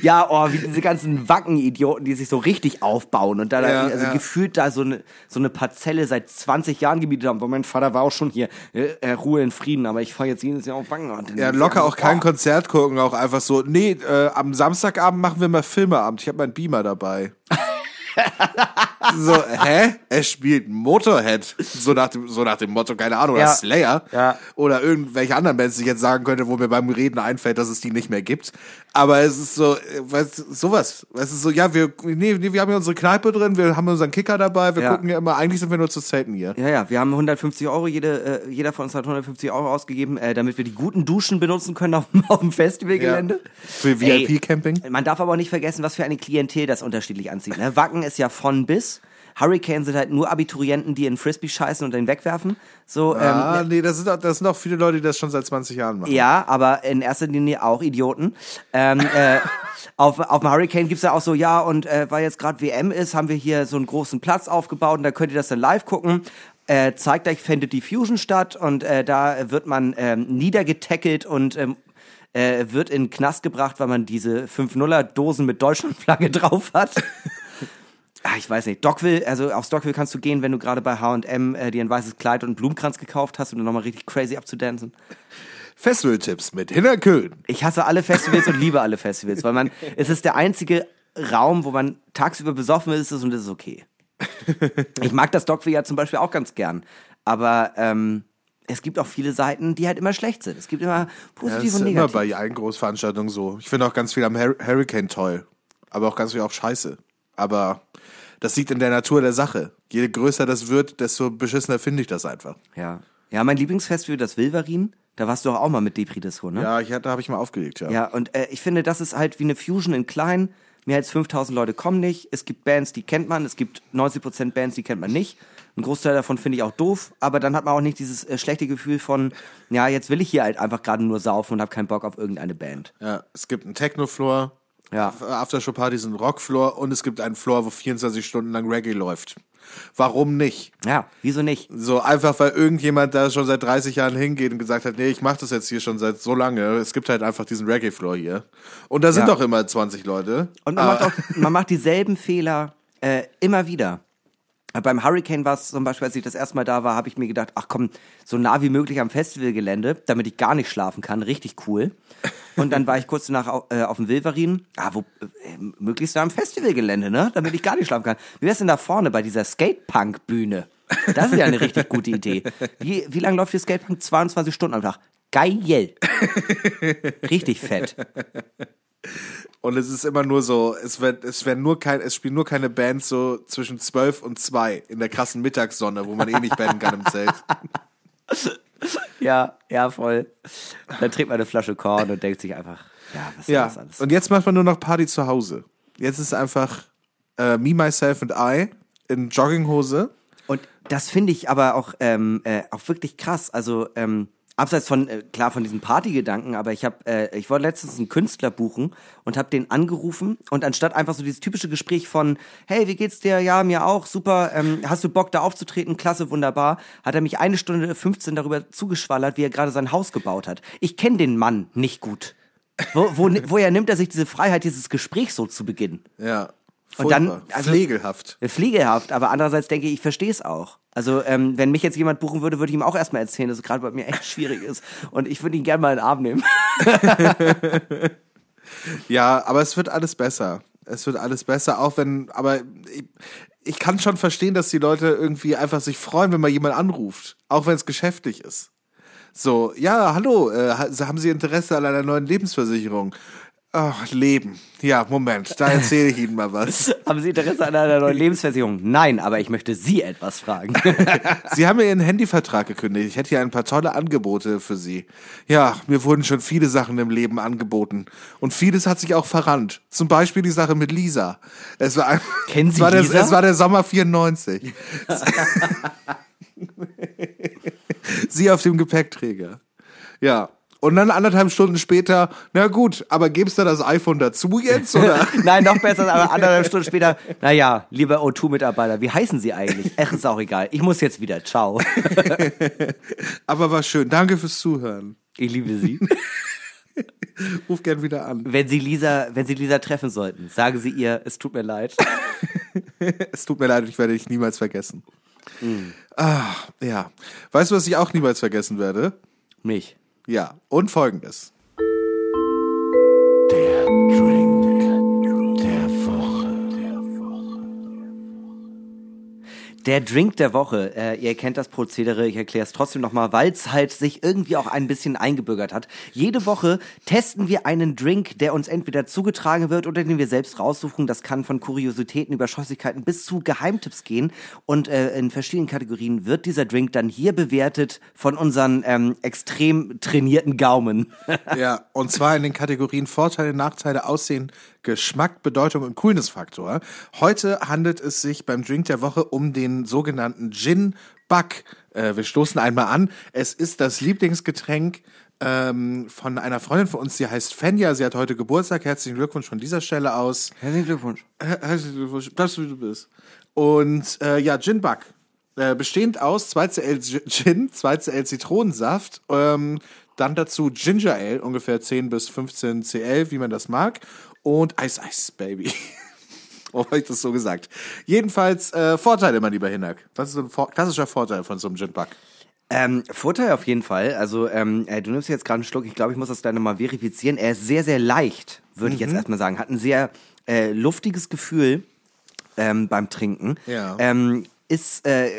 Ja, oh, wie diese ganzen Wacken-Idioten, die sich so richtig aufbauen und da, Ja, also ja. gefühlt da so eine, so eine Parzelle seit 20 Jahren gemietet haben. Wo mein Vater war auch schon hier, äh, äh, Ruhe in Frieden, aber ich fahre jetzt jedes Jahr auf Wacken. Und Ja, locker auch kein oh. Konzert gucken, auch einfach so, nee, äh, am Samstagabend machen wir mal Filmeabend. Ich habe meinen Beamer dabei. *laughs* so, hä? Er spielt Motorhead. So nach dem, so nach dem Motto, keine Ahnung, Ja. oder Slayer. Ja. Oder irgendwelche anderen Bands, die ich jetzt sagen könnte, wo mir beim Reden einfällt, dass es die nicht mehr gibt. Aber es ist so, weißt, du, sowas. Es ist so, ja, wir, nee, nee, wir haben ja unsere Kneipe drin, wir haben unseren Kicker dabei, wir Ja. gucken ja immer, eigentlich sind wir nur zu selten hier. Ja, ja, wir haben 150 Euro, jede, äh, jeder von uns hat 150 Euro ausgegeben, äh, damit wir die guten Duschen benutzen können auf, dem- *laughs* auf dem Festivalgelände. Für VIP-Camping. Man darf aber auch nicht vergessen, was für eine Klientel das unterschiedlich anzieht. Ne? Wacken ist ja von bis. Hurricane sind halt nur Abiturienten, die in Frisbee scheißen und den wegwerfen. So, Ah, ähm, nee, das sind, auch, das sind auch viele Leute, die das schon seit 20 Jahren machen. ja, aber in erster Linie auch Idioten. Ähm, äh, *laughs* auf, auf dem Hurricane gibt's ja auch so, ja, und äh, weil jetzt gerade WM ist, haben wir hier so einen großen Platz aufgebaut und da könnt ihr das dann live gucken. Äh, zeigt euch findet die Fusion statt und äh, da wird man ähm, niedergetackelt und ähm, äh, wird in den Knast gebracht, weil man diese 5-0er-Dosen mit Deutschlandflagge *laughs* drauf hat. Ah, ich weiß nicht. Dockville, also auf Dockville kannst du gehen, wenn du gerade bei H&M äh, dir ein weißes Kleid und einen Blumenkranz gekauft hast, um dann nochmal richtig crazy abzudancen. Festival-Tipps mit Hinner Köhn. Ich hasse alle Festivals und liebe alle Festivals, weil man, *laughs* es ist der einzige Raum, wo man tagsüber besoffen ist und es ist okay. Ich mag das Dockville ja zum Beispiel auch ganz gern, aber ähm, es gibt auch viele Seiten, die halt immer schlecht sind. Es gibt immer Ja, das positiv ist und immer negativ. bei allen Großveranstaltungen so. Ich finde auch ganz viel am Hur Hurricane toll. Aber auch ganz viel auch scheiße. Aber das liegt in der Natur der Sache. Je größer das wird, desto beschissener finde ich das einfach. ja. ja, mein Lieblingsfestival, das Wilverin, da warst du auch, mal mit Depri Disco, ne? Ja, ich, da habe ich mal aufgelegt, ja. Ja, und äh, ich finde, das ist halt wie eine Fusion in klein. Mehr als 5000 Leute kommen nicht. Es gibt Bands, die kennt man. Es gibt 90% Bands, die kennt man nicht. Ein Großteil davon finde ich auch doof. Aber dann hat man auch nicht dieses äh, schlechte Gefühl von, ja, jetzt will ich hier halt einfach gerade nur saufen und habe keinen Bock auf irgendeine Band. Ja, es gibt einen Techno-Floor, Ja. Aftershow-Partys einen Rock-Floor und es gibt einen Floor, wo 24 Stunden lang Reggae läuft. Warum nicht? Ja, wieso nicht? So einfach, weil irgendjemand da schon seit 30 Jahren hingeht und gesagt hat, nee, ich mache das jetzt hier schon seit so lange. Es gibt halt einfach diesen Reggae-Floor hier. Und da sind Ja. doch immer 20 Leute. Und man, Ah, macht, auch, man macht dieselben Fehler äh, immer wieder. Beim Hurricane war es zum Beispiel, als ich das erste Mal da war, habe ich mir gedacht, ach komm, so nah wie möglich am Festivalgelände, damit ich gar nicht schlafen kann, richtig cool. Und dann war ich kurz danach au- äh, auf dem Wilverin, ah, wo, äh, möglichst nah am Festivalgelände, ne, damit ich gar nicht schlafen kann. Wie wär's denn da vorne bei dieser Skatepunk-Bühne? Das ist ja eine richtig gute Idee. Wie, wie lange läuft die Skatepunk? 22 Stunden am Tag. Geil. Richtig fett. Und es ist immer nur so, es wird, es werden nur kein, es spielen nur keine Bands so zwischen 12 und 2 in der krassen Mittagssonne, wo man eh nicht pennen kann im Zelt. *laughs* Ja, ja, voll. Dann trinkt man eine Flasche Korn und denkt sich einfach, ja, was ist Ja. das alles? Und jetzt macht man nur noch Party zu Hause. Jetzt ist einfach äh, Me, Myself and I in Jogginghose. Und das finde ich aber auch, ähm, äh, auch wirklich krass. Also, ähm, abseits von, äh, klar, von diesen Partygedanken, aber ich habe, äh, ich wollte letztens einen Künstler buchen und habe den angerufen und anstatt einfach so dieses typische Gespräch von, hey, wie geht's dir? Ja, mir auch, super, ähm, hast du Bock da aufzutreten? Klasse, wunderbar. Hat er mich eine Stunde 15 darüber zugeschwallert, wie er gerade sein Haus gebaut hat. Ich kenne den Mann nicht gut. Wo, wo, woher nimmt er sich diese Freiheit, dieses Gespräch so zu beginnen? Ja. Und dann- also- Pflegelhaft. Fliegehaft, aber andererseits denke ich, ich verstehe es auch. Also, ähm, wenn mich jetzt jemand buchen würde, würde ich ihm auch erstmal erzählen, dass es gerade bei mir echt schwierig ist. Und ich würde ihn gerne mal in den Arm nehmen. *laughs* Ja, aber es wird alles besser. Es wird alles besser, auch wenn, aber ich, ich kann schon verstehen, dass die Leute irgendwie einfach sich freuen, wenn mal jemand anruft, auch wenn es geschäftlich ist. So, ja, hallo, äh, ha- haben Sie Interesse an einer neuen Lebensversicherung? Ach, Leben. Ja, Moment, da erzähle ich Ihnen mal was. *laughs* Haben Sie Interesse an einer neuen Lebensversicherung? Nein, aber ich möchte Sie etwas fragen. *laughs* Sie haben mir Ihren Handyvertrag gekündigt. Ich hätte hier ein paar tolle Angebote für Sie. Ja, mir wurden schon viele Sachen im Leben angeboten. Und vieles hat sich auch verrannt. Zum Beispiel die Sache mit Lisa. Es war, ein, Kennen *laughs* es Sie war der, Lisa? Es war der Sommer 94. Sie auf dem Gepäckträger. Ja. Und dann anderthalb Stunden später, na gut, aber gibst du das iPhone dazu jetzt? Oder? *laughs* Nein, noch besser, aber anderthalb Stunden später. Naja, lieber O2-Mitarbeiter, wie heißen Sie eigentlich? Ach, ist auch egal. Ich muss jetzt wieder. Ciao. *laughs* aber war schön. Danke fürs Zuhören. Ich liebe sie. *laughs* Ruf gern wieder an. wenn Sie Lisa, wenn Sie Lisa treffen sollten, sagen Sie ihr, es tut mir leid. Es tut mir leid, ich werde dich niemals vergessen. Ah, ja. Weißt du, was ich auch niemals vergessen werde? Mich. Ja, und folgendes. Der Drink Der Drink der Woche, äh, ihr kennt das Prozedere, ich erkläre es trotzdem nochmal, weil es halt sich irgendwie auch ein bisschen eingebürgert hat. Jede Woche testen wir einen Drink, der uns entweder zugetragen wird oder den wir selbst raussuchen. Das kann von Kuriositäten über Schossigkeiten bis zu Geheimtipps gehen. Und äh, in verschiedenen Kategorien wird dieser Drink dann hier bewertet von unseren ähm, extrem trainierten Gaumen. Ja, und zwar in den Kategorien Vorteile, Nachteile, Aussehen, Geschmack, Bedeutung und Coolness-Faktor. Heute handelt es sich beim Drink der Woche um den sogenannten Gin Buck. Äh, wir stoßen einmal an. Es ist das Lieblingsgetränk ähm, von einer Freundin von uns, die heißt Fenja. Sie hat heute Geburtstag. Herzlichen Glückwunsch von dieser Stelle aus. Herzlichen Glückwunsch. Her- Herzlichen Glückwunsch. Bleibst du, wie du bist. Und äh, ja, Gin Buck. Äh, bestehend aus 2cl Gi- Gin, 2cl Zitronensaft, ähm, dann dazu Ginger Ale, ungefähr 10 bis 15 cl, wie man das mag, und Ice Ice Baby. *laughs* Warum habe ich das so gesagt? Jedenfalls äh, Vorteile, mein lieber Hinak. Was ist so ein vor klassischer Vorteil von so einem Gin Buck? Ähm, Vorteil auf jeden Fall. Also, ähm, äh, du nimmst jetzt gerade einen Schluck. Ich glaube, ich muss das gleich nochmal verifizieren. Er ist sehr, sehr leicht, würde ich jetzt erstmal sagen. Hat ein sehr äh, luftiges Gefühl ähm, beim Trinken. Ja. Ähm, ist äh,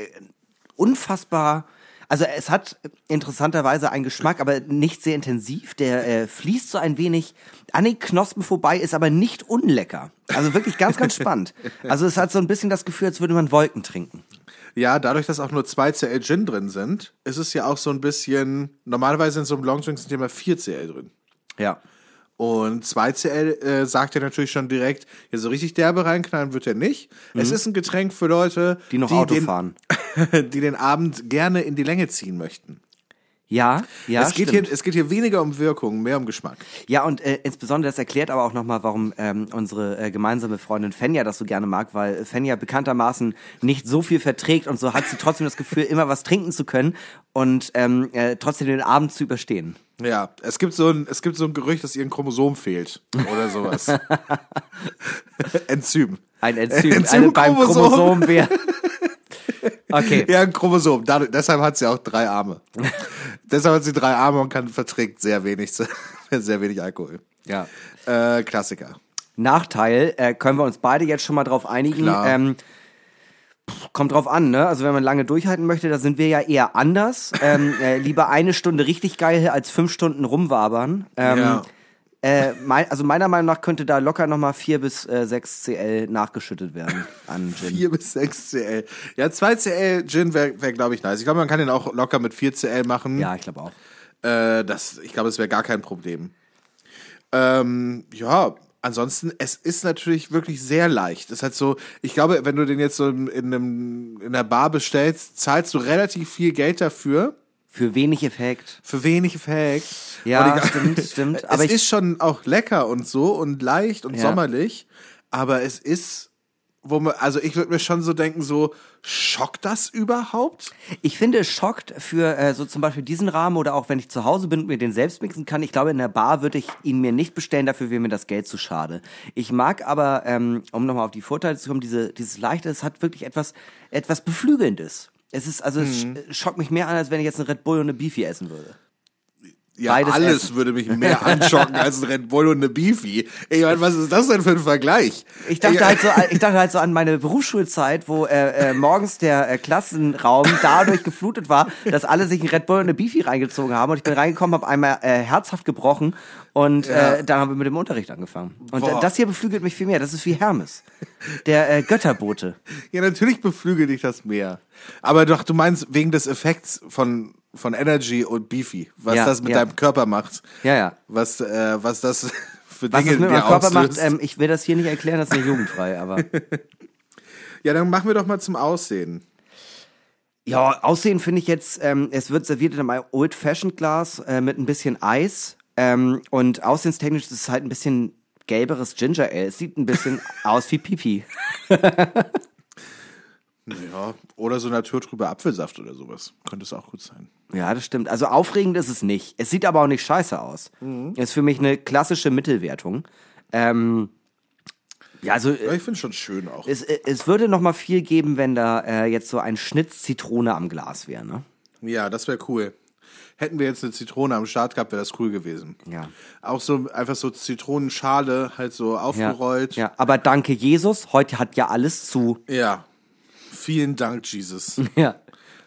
unfassbar. Also es hat interessanterweise einen Geschmack, aber nicht sehr intensiv. Der äh, fließt so ein wenig an den Knospen vorbei, ist aber nicht unlecker. Also wirklich ganz, ganz *laughs* spannend. Also es hat so ein bisschen das Gefühl, als würde man Wolken trinken. Ja, dadurch, dass auch nur 2 cl Gin drin sind, ist es ja auch so ein bisschen, normalerweise in so einem Longdrink sind ja immer 4 cl drin. Ja. Und 2CL äh, sagt er natürlich schon direkt, ja, so richtig derbe reinknallen wird er nicht. Es ist ein Getränk für Leute, Mhm. Die noch Auto den, fahren. *laughs* die den Abend gerne in die Länge ziehen möchten. Ja, ja, es, geht stimmt. hier, es geht hier weniger um Wirkung, mehr um Geschmack. Ja, und äh, insbesondere das erklärt aber auch nochmal, warum ähm, unsere äh, gemeinsame Freundin Fenja das so gerne mag, weil Fenja bekanntermaßen nicht so viel verträgt und so hat sie trotzdem das Gefühl, immer was trinken zu können und ähm, äh, trotzdem den Abend zu überstehen. Ja, es gibt so ein, es gibt so ein Gerücht, dass ihr ein Chromosom fehlt oder sowas. *laughs* Enzym. Ein Enzym, Enzym- eine beim Chromosom. Chromosom wäre. *laughs* Okay. Ja, ein Chromosom. Dadurch, deshalb hat sie auch drei Arme. *laughs* deshalb hat sie drei Arme und kann verträgt sehr wenig, *laughs* sehr wenig Alkohol. Ja. Äh, Klassiker. Nachteil, äh, können wir uns beide jetzt schon mal drauf einigen. Klar. Ähm, kommt drauf an, ne? Also wenn man lange durchhalten möchte, da sind wir ja eher anders. Ähm, äh, lieber eine Stunde richtig geil als fünf Stunden rumwabern. Ähm, Ja. Äh, mein, also meiner Meinung nach könnte da locker nochmal vier bis äh, sechs CL nachgeschüttet werden an *laughs* Gin. 4 bis 6 CL. Ja, 2 CL Gin wäre, wär, glaube ich, nice. Ich glaube, man kann den auch locker mit 4 CL machen. Ja, ich glaube auch. Äh, das, ich glaube, das wäre gar kein Problem. Ähm, ja, ansonsten, es ist natürlich wirklich sehr leicht. Es ist halt so, ich glaube, wenn du den jetzt so in, einem, in einer Bar bestellst, zahlst du relativ viel Geld dafür. Für wenig Effekt. Für wenig Effekt. Ja, stimmt, *laughs* stimmt. Es Aber ich, ist schon auch lecker und so und leicht und Ja. sommerlich, aber es ist, wo man, also ich würde mir schon so denken, so, schockt das überhaupt? Ich finde es schockt für äh, so zum Beispiel diesen Rahmen oder auch wenn ich zu Hause bin und mir den selbst mixen kann. Ich glaube, in der Bar würde ich ihn mir nicht bestellen, dafür wäre mir das Geld zu schade. Ich mag aber, ähm, um nochmal auf die Vorteile zu kommen, diese, dieses Leichte, es hat wirklich etwas, etwas Beflügelndes. Es ist, also, es Mhm. sch- schockt mich mehr an, als wenn ich jetzt einen Red Bull und eine Beefy essen würde. Ja, Beides alles essen. würde mich mehr *laughs* anschocken als ein Red Bull und eine Beefy. Ich meine, was ist das denn für ein Vergleich? Ich dachte Ey, halt so, *laughs* ich dachte halt so an meine Berufsschulzeit, wo äh, äh, morgens der äh, Klassenraum dadurch geflutet war, dass alle sich ein Red Bull und eine Beefy reingezogen haben und ich bin reingekommen, habe einmal äh, herzhaft gebrochen und äh, dann haben wir mit dem Unterricht angefangen. Und Boah. das hier beflügelt mich viel mehr. Das ist wie Hermes, der äh, Götterbote. Ja, natürlich beflügelt dich das mehr. Aber doch, du meinst wegen des Effekts von, von Energy und Beefy, was Ja, das mit ja. deinem Körper macht. Ja, ja. Was, äh, was das *laughs* für Was Dinge das mit meinem Körper macht, ähm, ich will das hier nicht erklären, das ist nicht jugendfrei, aber *laughs* ja, dann machen wir doch mal zum Aussehen. Ja, Aussehen finde ich jetzt, ähm, es wird serviert in einem Old-Fashioned-Glas äh, mit ein bisschen Eis. Ähm, und aussehenstechnisch ist es halt ein bisschen gelberes Ginger Ale. Es sieht ein bisschen *laughs* aus wie Pipi. Ja, Ja, oder so naturtrüber Apfelsaft oder sowas. Könnte es auch gut sein. Ja, das stimmt. Also aufregend ist es nicht. Es sieht aber auch nicht scheiße aus. Ist für mich eine klassische Mittelwertung. Ähm, ja, also Ja, ich finde es schon schön auch. es, es würde noch mal viel geben, wenn da äh, jetzt so ein Schnitz Zitrone am Glas wäre, ne? Ja, das wäre cool. Hätten wir jetzt eine Zitrone am Start gehabt, wäre das cool gewesen. Ja. Auch so einfach so Zitronenschale halt so Ja, aufgerollt. ja, aber danke Jesus, heute hat ja alles zu. Ja. Vielen Dank, Jesus. *laughs* Ja.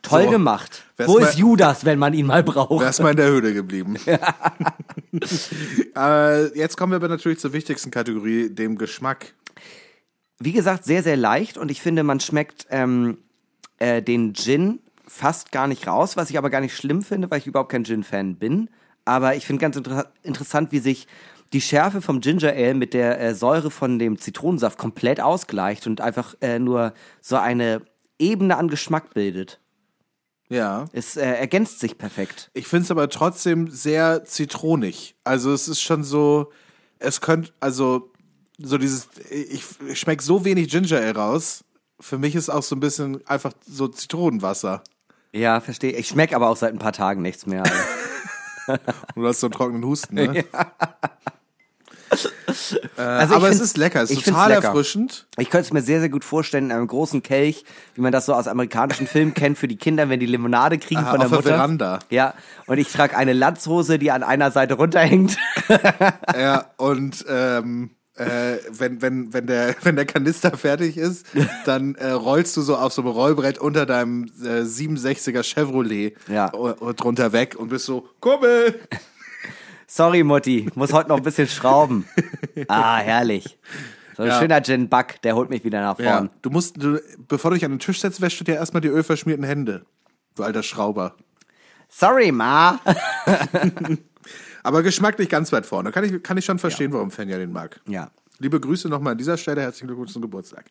Toll So. gemacht. Wo mal- ist Judas, wenn man ihn mal braucht? Wär's mal in der Höhle geblieben. *laughs* *laughs* äh, jetzt kommen wir aber natürlich zur wichtigsten Kategorie, dem Geschmack. Wie gesagt, sehr, sehr leicht und ich finde, man schmeckt ähm, äh, den Gin fast gar nicht raus, was ich aber gar nicht schlimm finde, weil ich überhaupt kein Gin-Fan bin. Aber ich finde ganz inter interessant, wie sich die Schärfe vom Ginger Ale mit der äh, Säure von dem Zitronensaft komplett ausgleicht und einfach äh, nur so eine Ebene an Geschmack bildet. Ja. Es äh, ergänzt sich perfekt. Ich finde es aber trotzdem sehr zitronig. Also es ist schon so, es könnte, also so dieses, ich, ich schmecke so wenig Ginger Ale raus. Für mich ist auch so ein bisschen einfach so Zitronenwasser. Ja, verstehe. Ich schmecke aber auch seit ein paar Tagen nichts mehr. *laughs* Du hast so einen trockenen Husten, ne? *laughs* äh, *laughs* Also ich aber es ist lecker, es ist total lecker. erfrischend. Ich könnte es mir sehr, sehr gut vorstellen, in einem großen Kelch, wie man das so aus amerikanischen Filmen kennt, für die Kinder, wenn die Limonade kriegen Ah, von der auf der Mutter. Veranda. Ja, und ich trage eine Latzhose, die an einer Seite runterhängt. *laughs* Ja, und ähm, äh, wenn, wenn, wenn, der, *laughs* wenn der Kanister fertig ist, dann äh, rollst du so auf so einem Rollbrett unter deinem äh, 67er Chevrolet Ja. drunter weg und bist so, Kumpel! Sorry, Mutti, muss heute noch ein bisschen schrauben. *laughs* Ah, herrlich. So ein Ja. schöner Gin Buck, der holt mich wieder nach Ja, vorn. du musst, du, bevor du dich an den Tisch setzt, wäschst du dir erstmal die ölverschmierten Hände. Du alter Schrauber. Sorry, Ma. *laughs* Aber geschmacklich ganz weit vorne. Kann ich, kann ich schon verstehen, warum Fenja den mag. Ja. Liebe Grüße nochmal an dieser Stelle. Herzlichen Glückwunsch zum Geburtstag.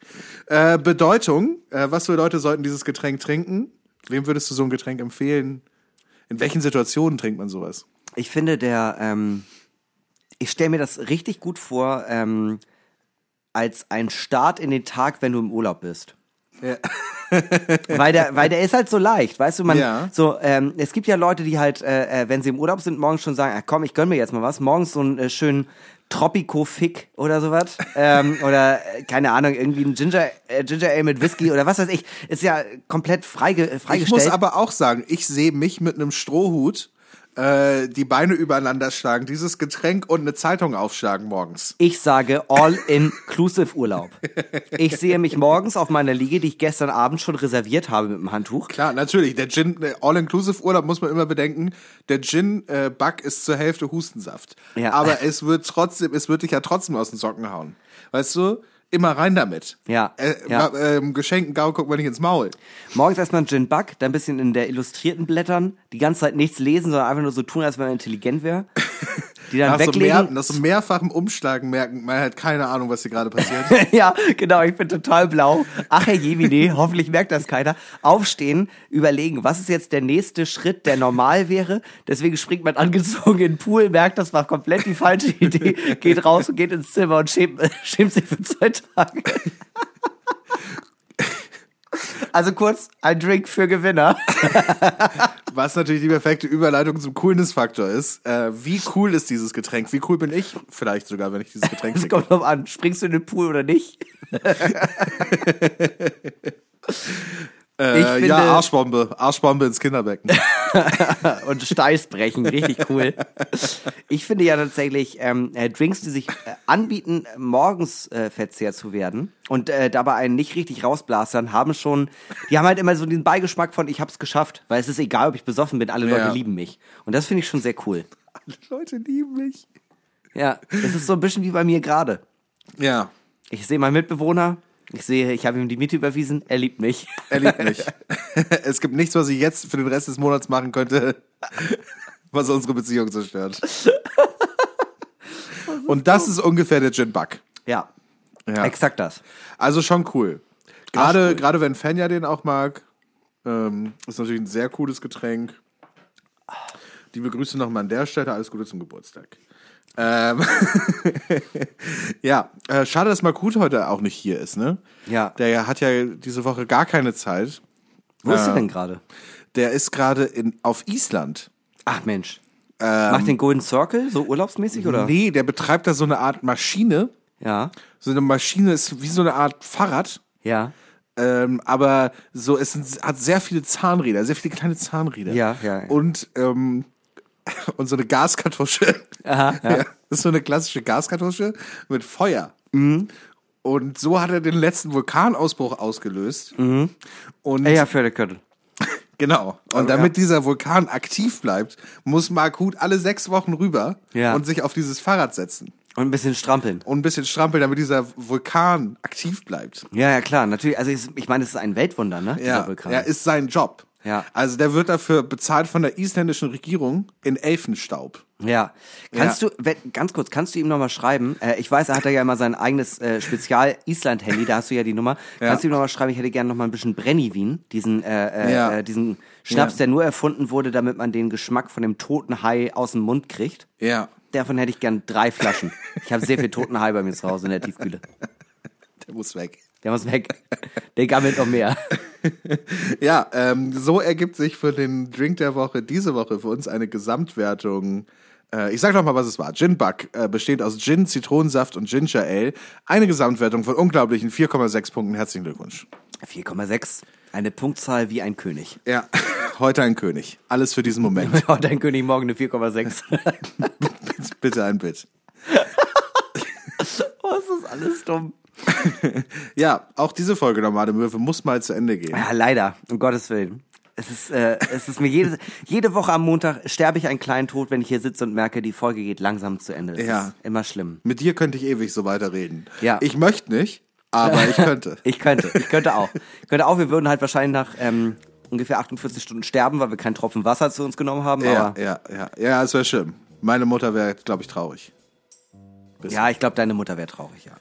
Äh, Bedeutung. Äh, was für Leute sollten dieses Getränk trinken? Wem würdest du so ein Getränk empfehlen? In welchen Situationen trinkt man sowas? Ich finde, der, ähm, ich stelle mir das richtig gut vor, ähm, als ein Start in den Tag, wenn du im Urlaub bist. Ja. *laughs* weil der, weil der ist halt so leicht, weißt du, man, Ja. so, ähm, es gibt ja Leute, die halt, äh, äh, wenn sie im Urlaub sind, morgens schon sagen, ah, komm, ich gönn mir jetzt mal was, morgens so einen äh, schönen Tropico-Fick oder sowas, ähm, *laughs* oder, äh, keine Ahnung, irgendwie ein Ginger, äh, Ginger Ale mit Whisky oder was weiß ich, ist ja komplett freige, äh, Ich freigestellt. muss aber auch sagen, ich sehe mich mit einem Strohhut äh, die Beine übereinander schlagen, dieses Getränk und eine Zeitung aufschlagen morgens. Ich sage All-Inclusive Urlaub. Ich sehe mich morgens auf meiner Liege, die ich gestern Abend schon reserviert habe mit dem Handtuch. Klar, natürlich. Der Gin, der All-Inclusive-Urlaub muss man immer bedenken. Der Gin-Bug ist zur Hälfte Hustensaft. Ja. Aber es wird trotzdem, es wird dich ja trotzdem aus den Socken hauen. Weißt du? Immer rein damit. Ja, Äh, ja. ähm, Geschenken Gau guckt man nicht ins Maul. Morgens erstmal ein Gin Buck, dann ein bisschen in der Illustrierten blättern, die ganze Zeit nichts lesen, sondern einfach nur so tun, als wenn man intelligent wäre. Die dann Nach so, weglegen. mehr, nach so mehrfachem Umschlagen merken, man hat keine Ahnung, was hier gerade passiert. *laughs* ja, genau, ich bin total blau. Ach, Herr Jemine, *laughs* hoffentlich merkt das keiner. Aufstehen, überlegen, was ist jetzt der nächste Schritt, der normal wäre. Deswegen springt man angezogen in den Pool, merkt, das war komplett die falsche Idee, *laughs* geht raus und geht ins Zimmer und schämt, schämt sich für zwei Tage. Also kurz, ein Drink für Gewinner. Was natürlich die perfekte Überleitung zum Coolness-Faktor ist. Äh, wie cool ist dieses Getränk? Wie cool bin ich? Vielleicht sogar, wenn ich dieses Getränk Es trinke. kommt drauf an, springst du in den Pool oder nicht? *laughs* Äh, Ich finde- ja, Arschbombe. Arschbombe ins Kinderbecken. *laughs* und Steiß brechen, richtig cool. Ich finde ja tatsächlich ähm, äh, Drinks, die sich äh, anbieten, morgens äh, verzehrt zu werden und äh, dabei einen nicht richtig rausblastern, haben schon, die haben halt immer so den Beigeschmack von ich hab's geschafft, weil es ist egal, ob ich besoffen bin, alle Leute Ja. lieben mich. Und das finde ich schon sehr cool. Alle Leute lieben mich. Ja, das ist so ein bisschen wie bei mir gerade. Ja, Ich sehe meinen Mitbewohner, ich sehe, ich habe ihm die Miete überwiesen, er liebt mich. er liebt mich. *laughs* es gibt nichts, was ich jetzt für den Rest des Monats machen könnte, *laughs* was unsere Beziehung zerstört. *laughs* Und das ist ungefähr der Gin Buck. Ja, Ja. exakt das. Also schon cool. Gerade, Arschcool. gerade wenn Fenja den auch mag, ähm, ist natürlich ein sehr cooles Getränk. Die begrüße nochmal an der Stelle. Alles Gute zum Geburtstag. Ähm, *laughs* ja, äh, schade, dass Makut heute auch nicht hier ist, ne? Ja. Der hat ja diese Woche gar keine Zeit. Wo ist Ja. er denn gerade? Der ist gerade auf Island. Ach Mensch. Macht den Golden Circle so urlaubsmäßig oder? Nee, der betreibt da so eine Art Maschine. Ja. So eine Maschine ist wie so eine Art Fahrrad. Ja. Ähm, aber so, es hat sehr viele Zahnräder, sehr viele kleine Zahnräder. Ja, ja, ja. Und, ähm, *laughs* und so eine Gaskartusche. Aha, *laughs* ja. Das ist so eine klassische Gaskartusche mit Feuer. Mhm. Und so hat er den letzten Vulkanausbruch ausgelöst. Mhm. Und Ey, ja, Förderköttel. *laughs* genau. Und ja. damit dieser Vulkan aktiv bleibt, muss Mark Huth alle sechs Wochen rüber Ja. und sich auf dieses Fahrrad setzen. Und ein bisschen strampeln. Und ein bisschen strampeln, damit dieser Vulkan aktiv bleibt. Ja, ja, klar. Natürlich. Also, ich meine, es ist ein Weltwunder, ne? Ja, Dieser Vulkan. ja, ist sein Job. Ja. Also der wird dafür bezahlt von der isländischen Regierung in Elfenstaub. Ja. Kannst Ja. du, ganz kurz, kannst du ihm nochmal schreiben? Äh, ich weiß, er hat ja immer sein eigenes äh, Spezial-Island-Handy, da hast du ja die Nummer. Kannst du ihm nochmal schreiben, ich hätte gerne nochmal ein bisschen Brennivin, diesen, äh, äh, Ja. äh, diesen Schnaps, Ja. der nur erfunden wurde, damit man den Geschmack von dem toten Hai aus dem Mund kriegt. Ja. Davon hätte ich gern drei Flaschen. Ich habe sehr viel toten Hai bei mir zu Hause in der Tiefkühle. *laughs* Der muss weg. Der muss weg. Der gammelt noch mehr. *laughs* *laughs* Ja, ähm, so ergibt sich für den Drink der Woche diese Woche für uns eine Gesamtwertung. Äh, ich sag noch mal, was es war. Gin Buck äh, besteht aus Gin, Zitronensaft und Ginger Ale. Eine Gesamtwertung von unglaublichen 4,6 Punkten. Herzlichen Glückwunsch. 4,6. Eine Punktzahl wie ein König. Ja, *laughs* heute ein König. Alles für diesen Moment. *laughs* Heute ein König, morgen eine 4,6. Bitte ein Bit. oh, ist das alles dumm. Ja, auch diese Folge Normale Möwe muss mal zu Ende gehen. Ja, leider, um Gottes Willen. Es ist, äh, es ist mir jede, jede Woche am Montag sterbe ich einen kleinen Tod, wenn ich hier sitze und merke, die Folge geht langsam zu Ende. Das Ja. ist immer schlimm. Mit dir könnte ich ewig so weiterreden. Ja. Ich möchte nicht, aber ich könnte. *laughs* Ich könnte, ich könnte auch. Ich könnte auch, wir würden halt wahrscheinlich nach ähm, ungefähr 48 Stunden sterben, weil wir keinen Tropfen Wasser zu uns genommen haben. ja, ja, ja. Ja, es wäre schlimm. Meine Mutter wäre, glaube ich, traurig. ja, ich glaube, deine Mutter wäre traurig, ja.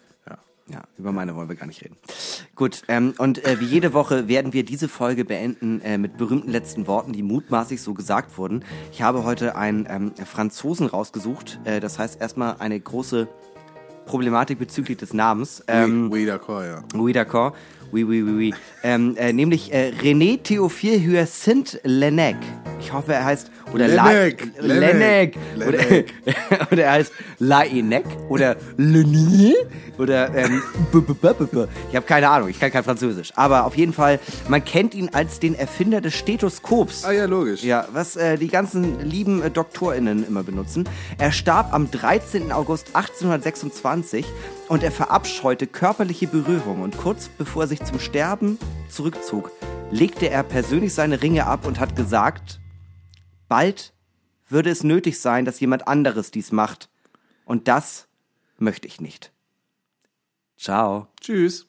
Ja. Über meine wollen wir gar nicht reden. Gut, ähm, und äh, wie jede Woche werden wir diese Folge beenden äh, mit berühmten letzten Worten, die mutmaßlich so gesagt wurden. Ich habe heute einen ähm, Franzosen rausgesucht. Äh, das heißt erstmal eine große Problematik bezüglich des Namens. Ähm, oui, oui, d'accord, ja. Oui, d'accord. Oui, oui, oui, oui. Ähm, äh, nämlich äh, René Théophile Hyacinthe Lenec. Ich hoffe, er heißt oder Lenec, La Lenec. Lenec, Oder, *laughs* oder er heißt Laenec oder Lenier oder ähm, ich habe keine Ahnung, ich kann kein Französisch. Aber auf jeden Fall, man kennt ihn als den Erfinder des Stethoskops. Ah ja, logisch. Ja, was äh, die ganzen lieben äh, DoktorInnen immer benutzen. Er starb am 13. August 1826 und er verabscheute körperliche Berührung. Und kurz bevor er sich zum Sterben zurückzog, legte er persönlich seine Ringe ab und hat gesagt, bald würde es nötig sein, dass jemand anderes dies macht. Und das möchte ich nicht. Ciao. Tschüss.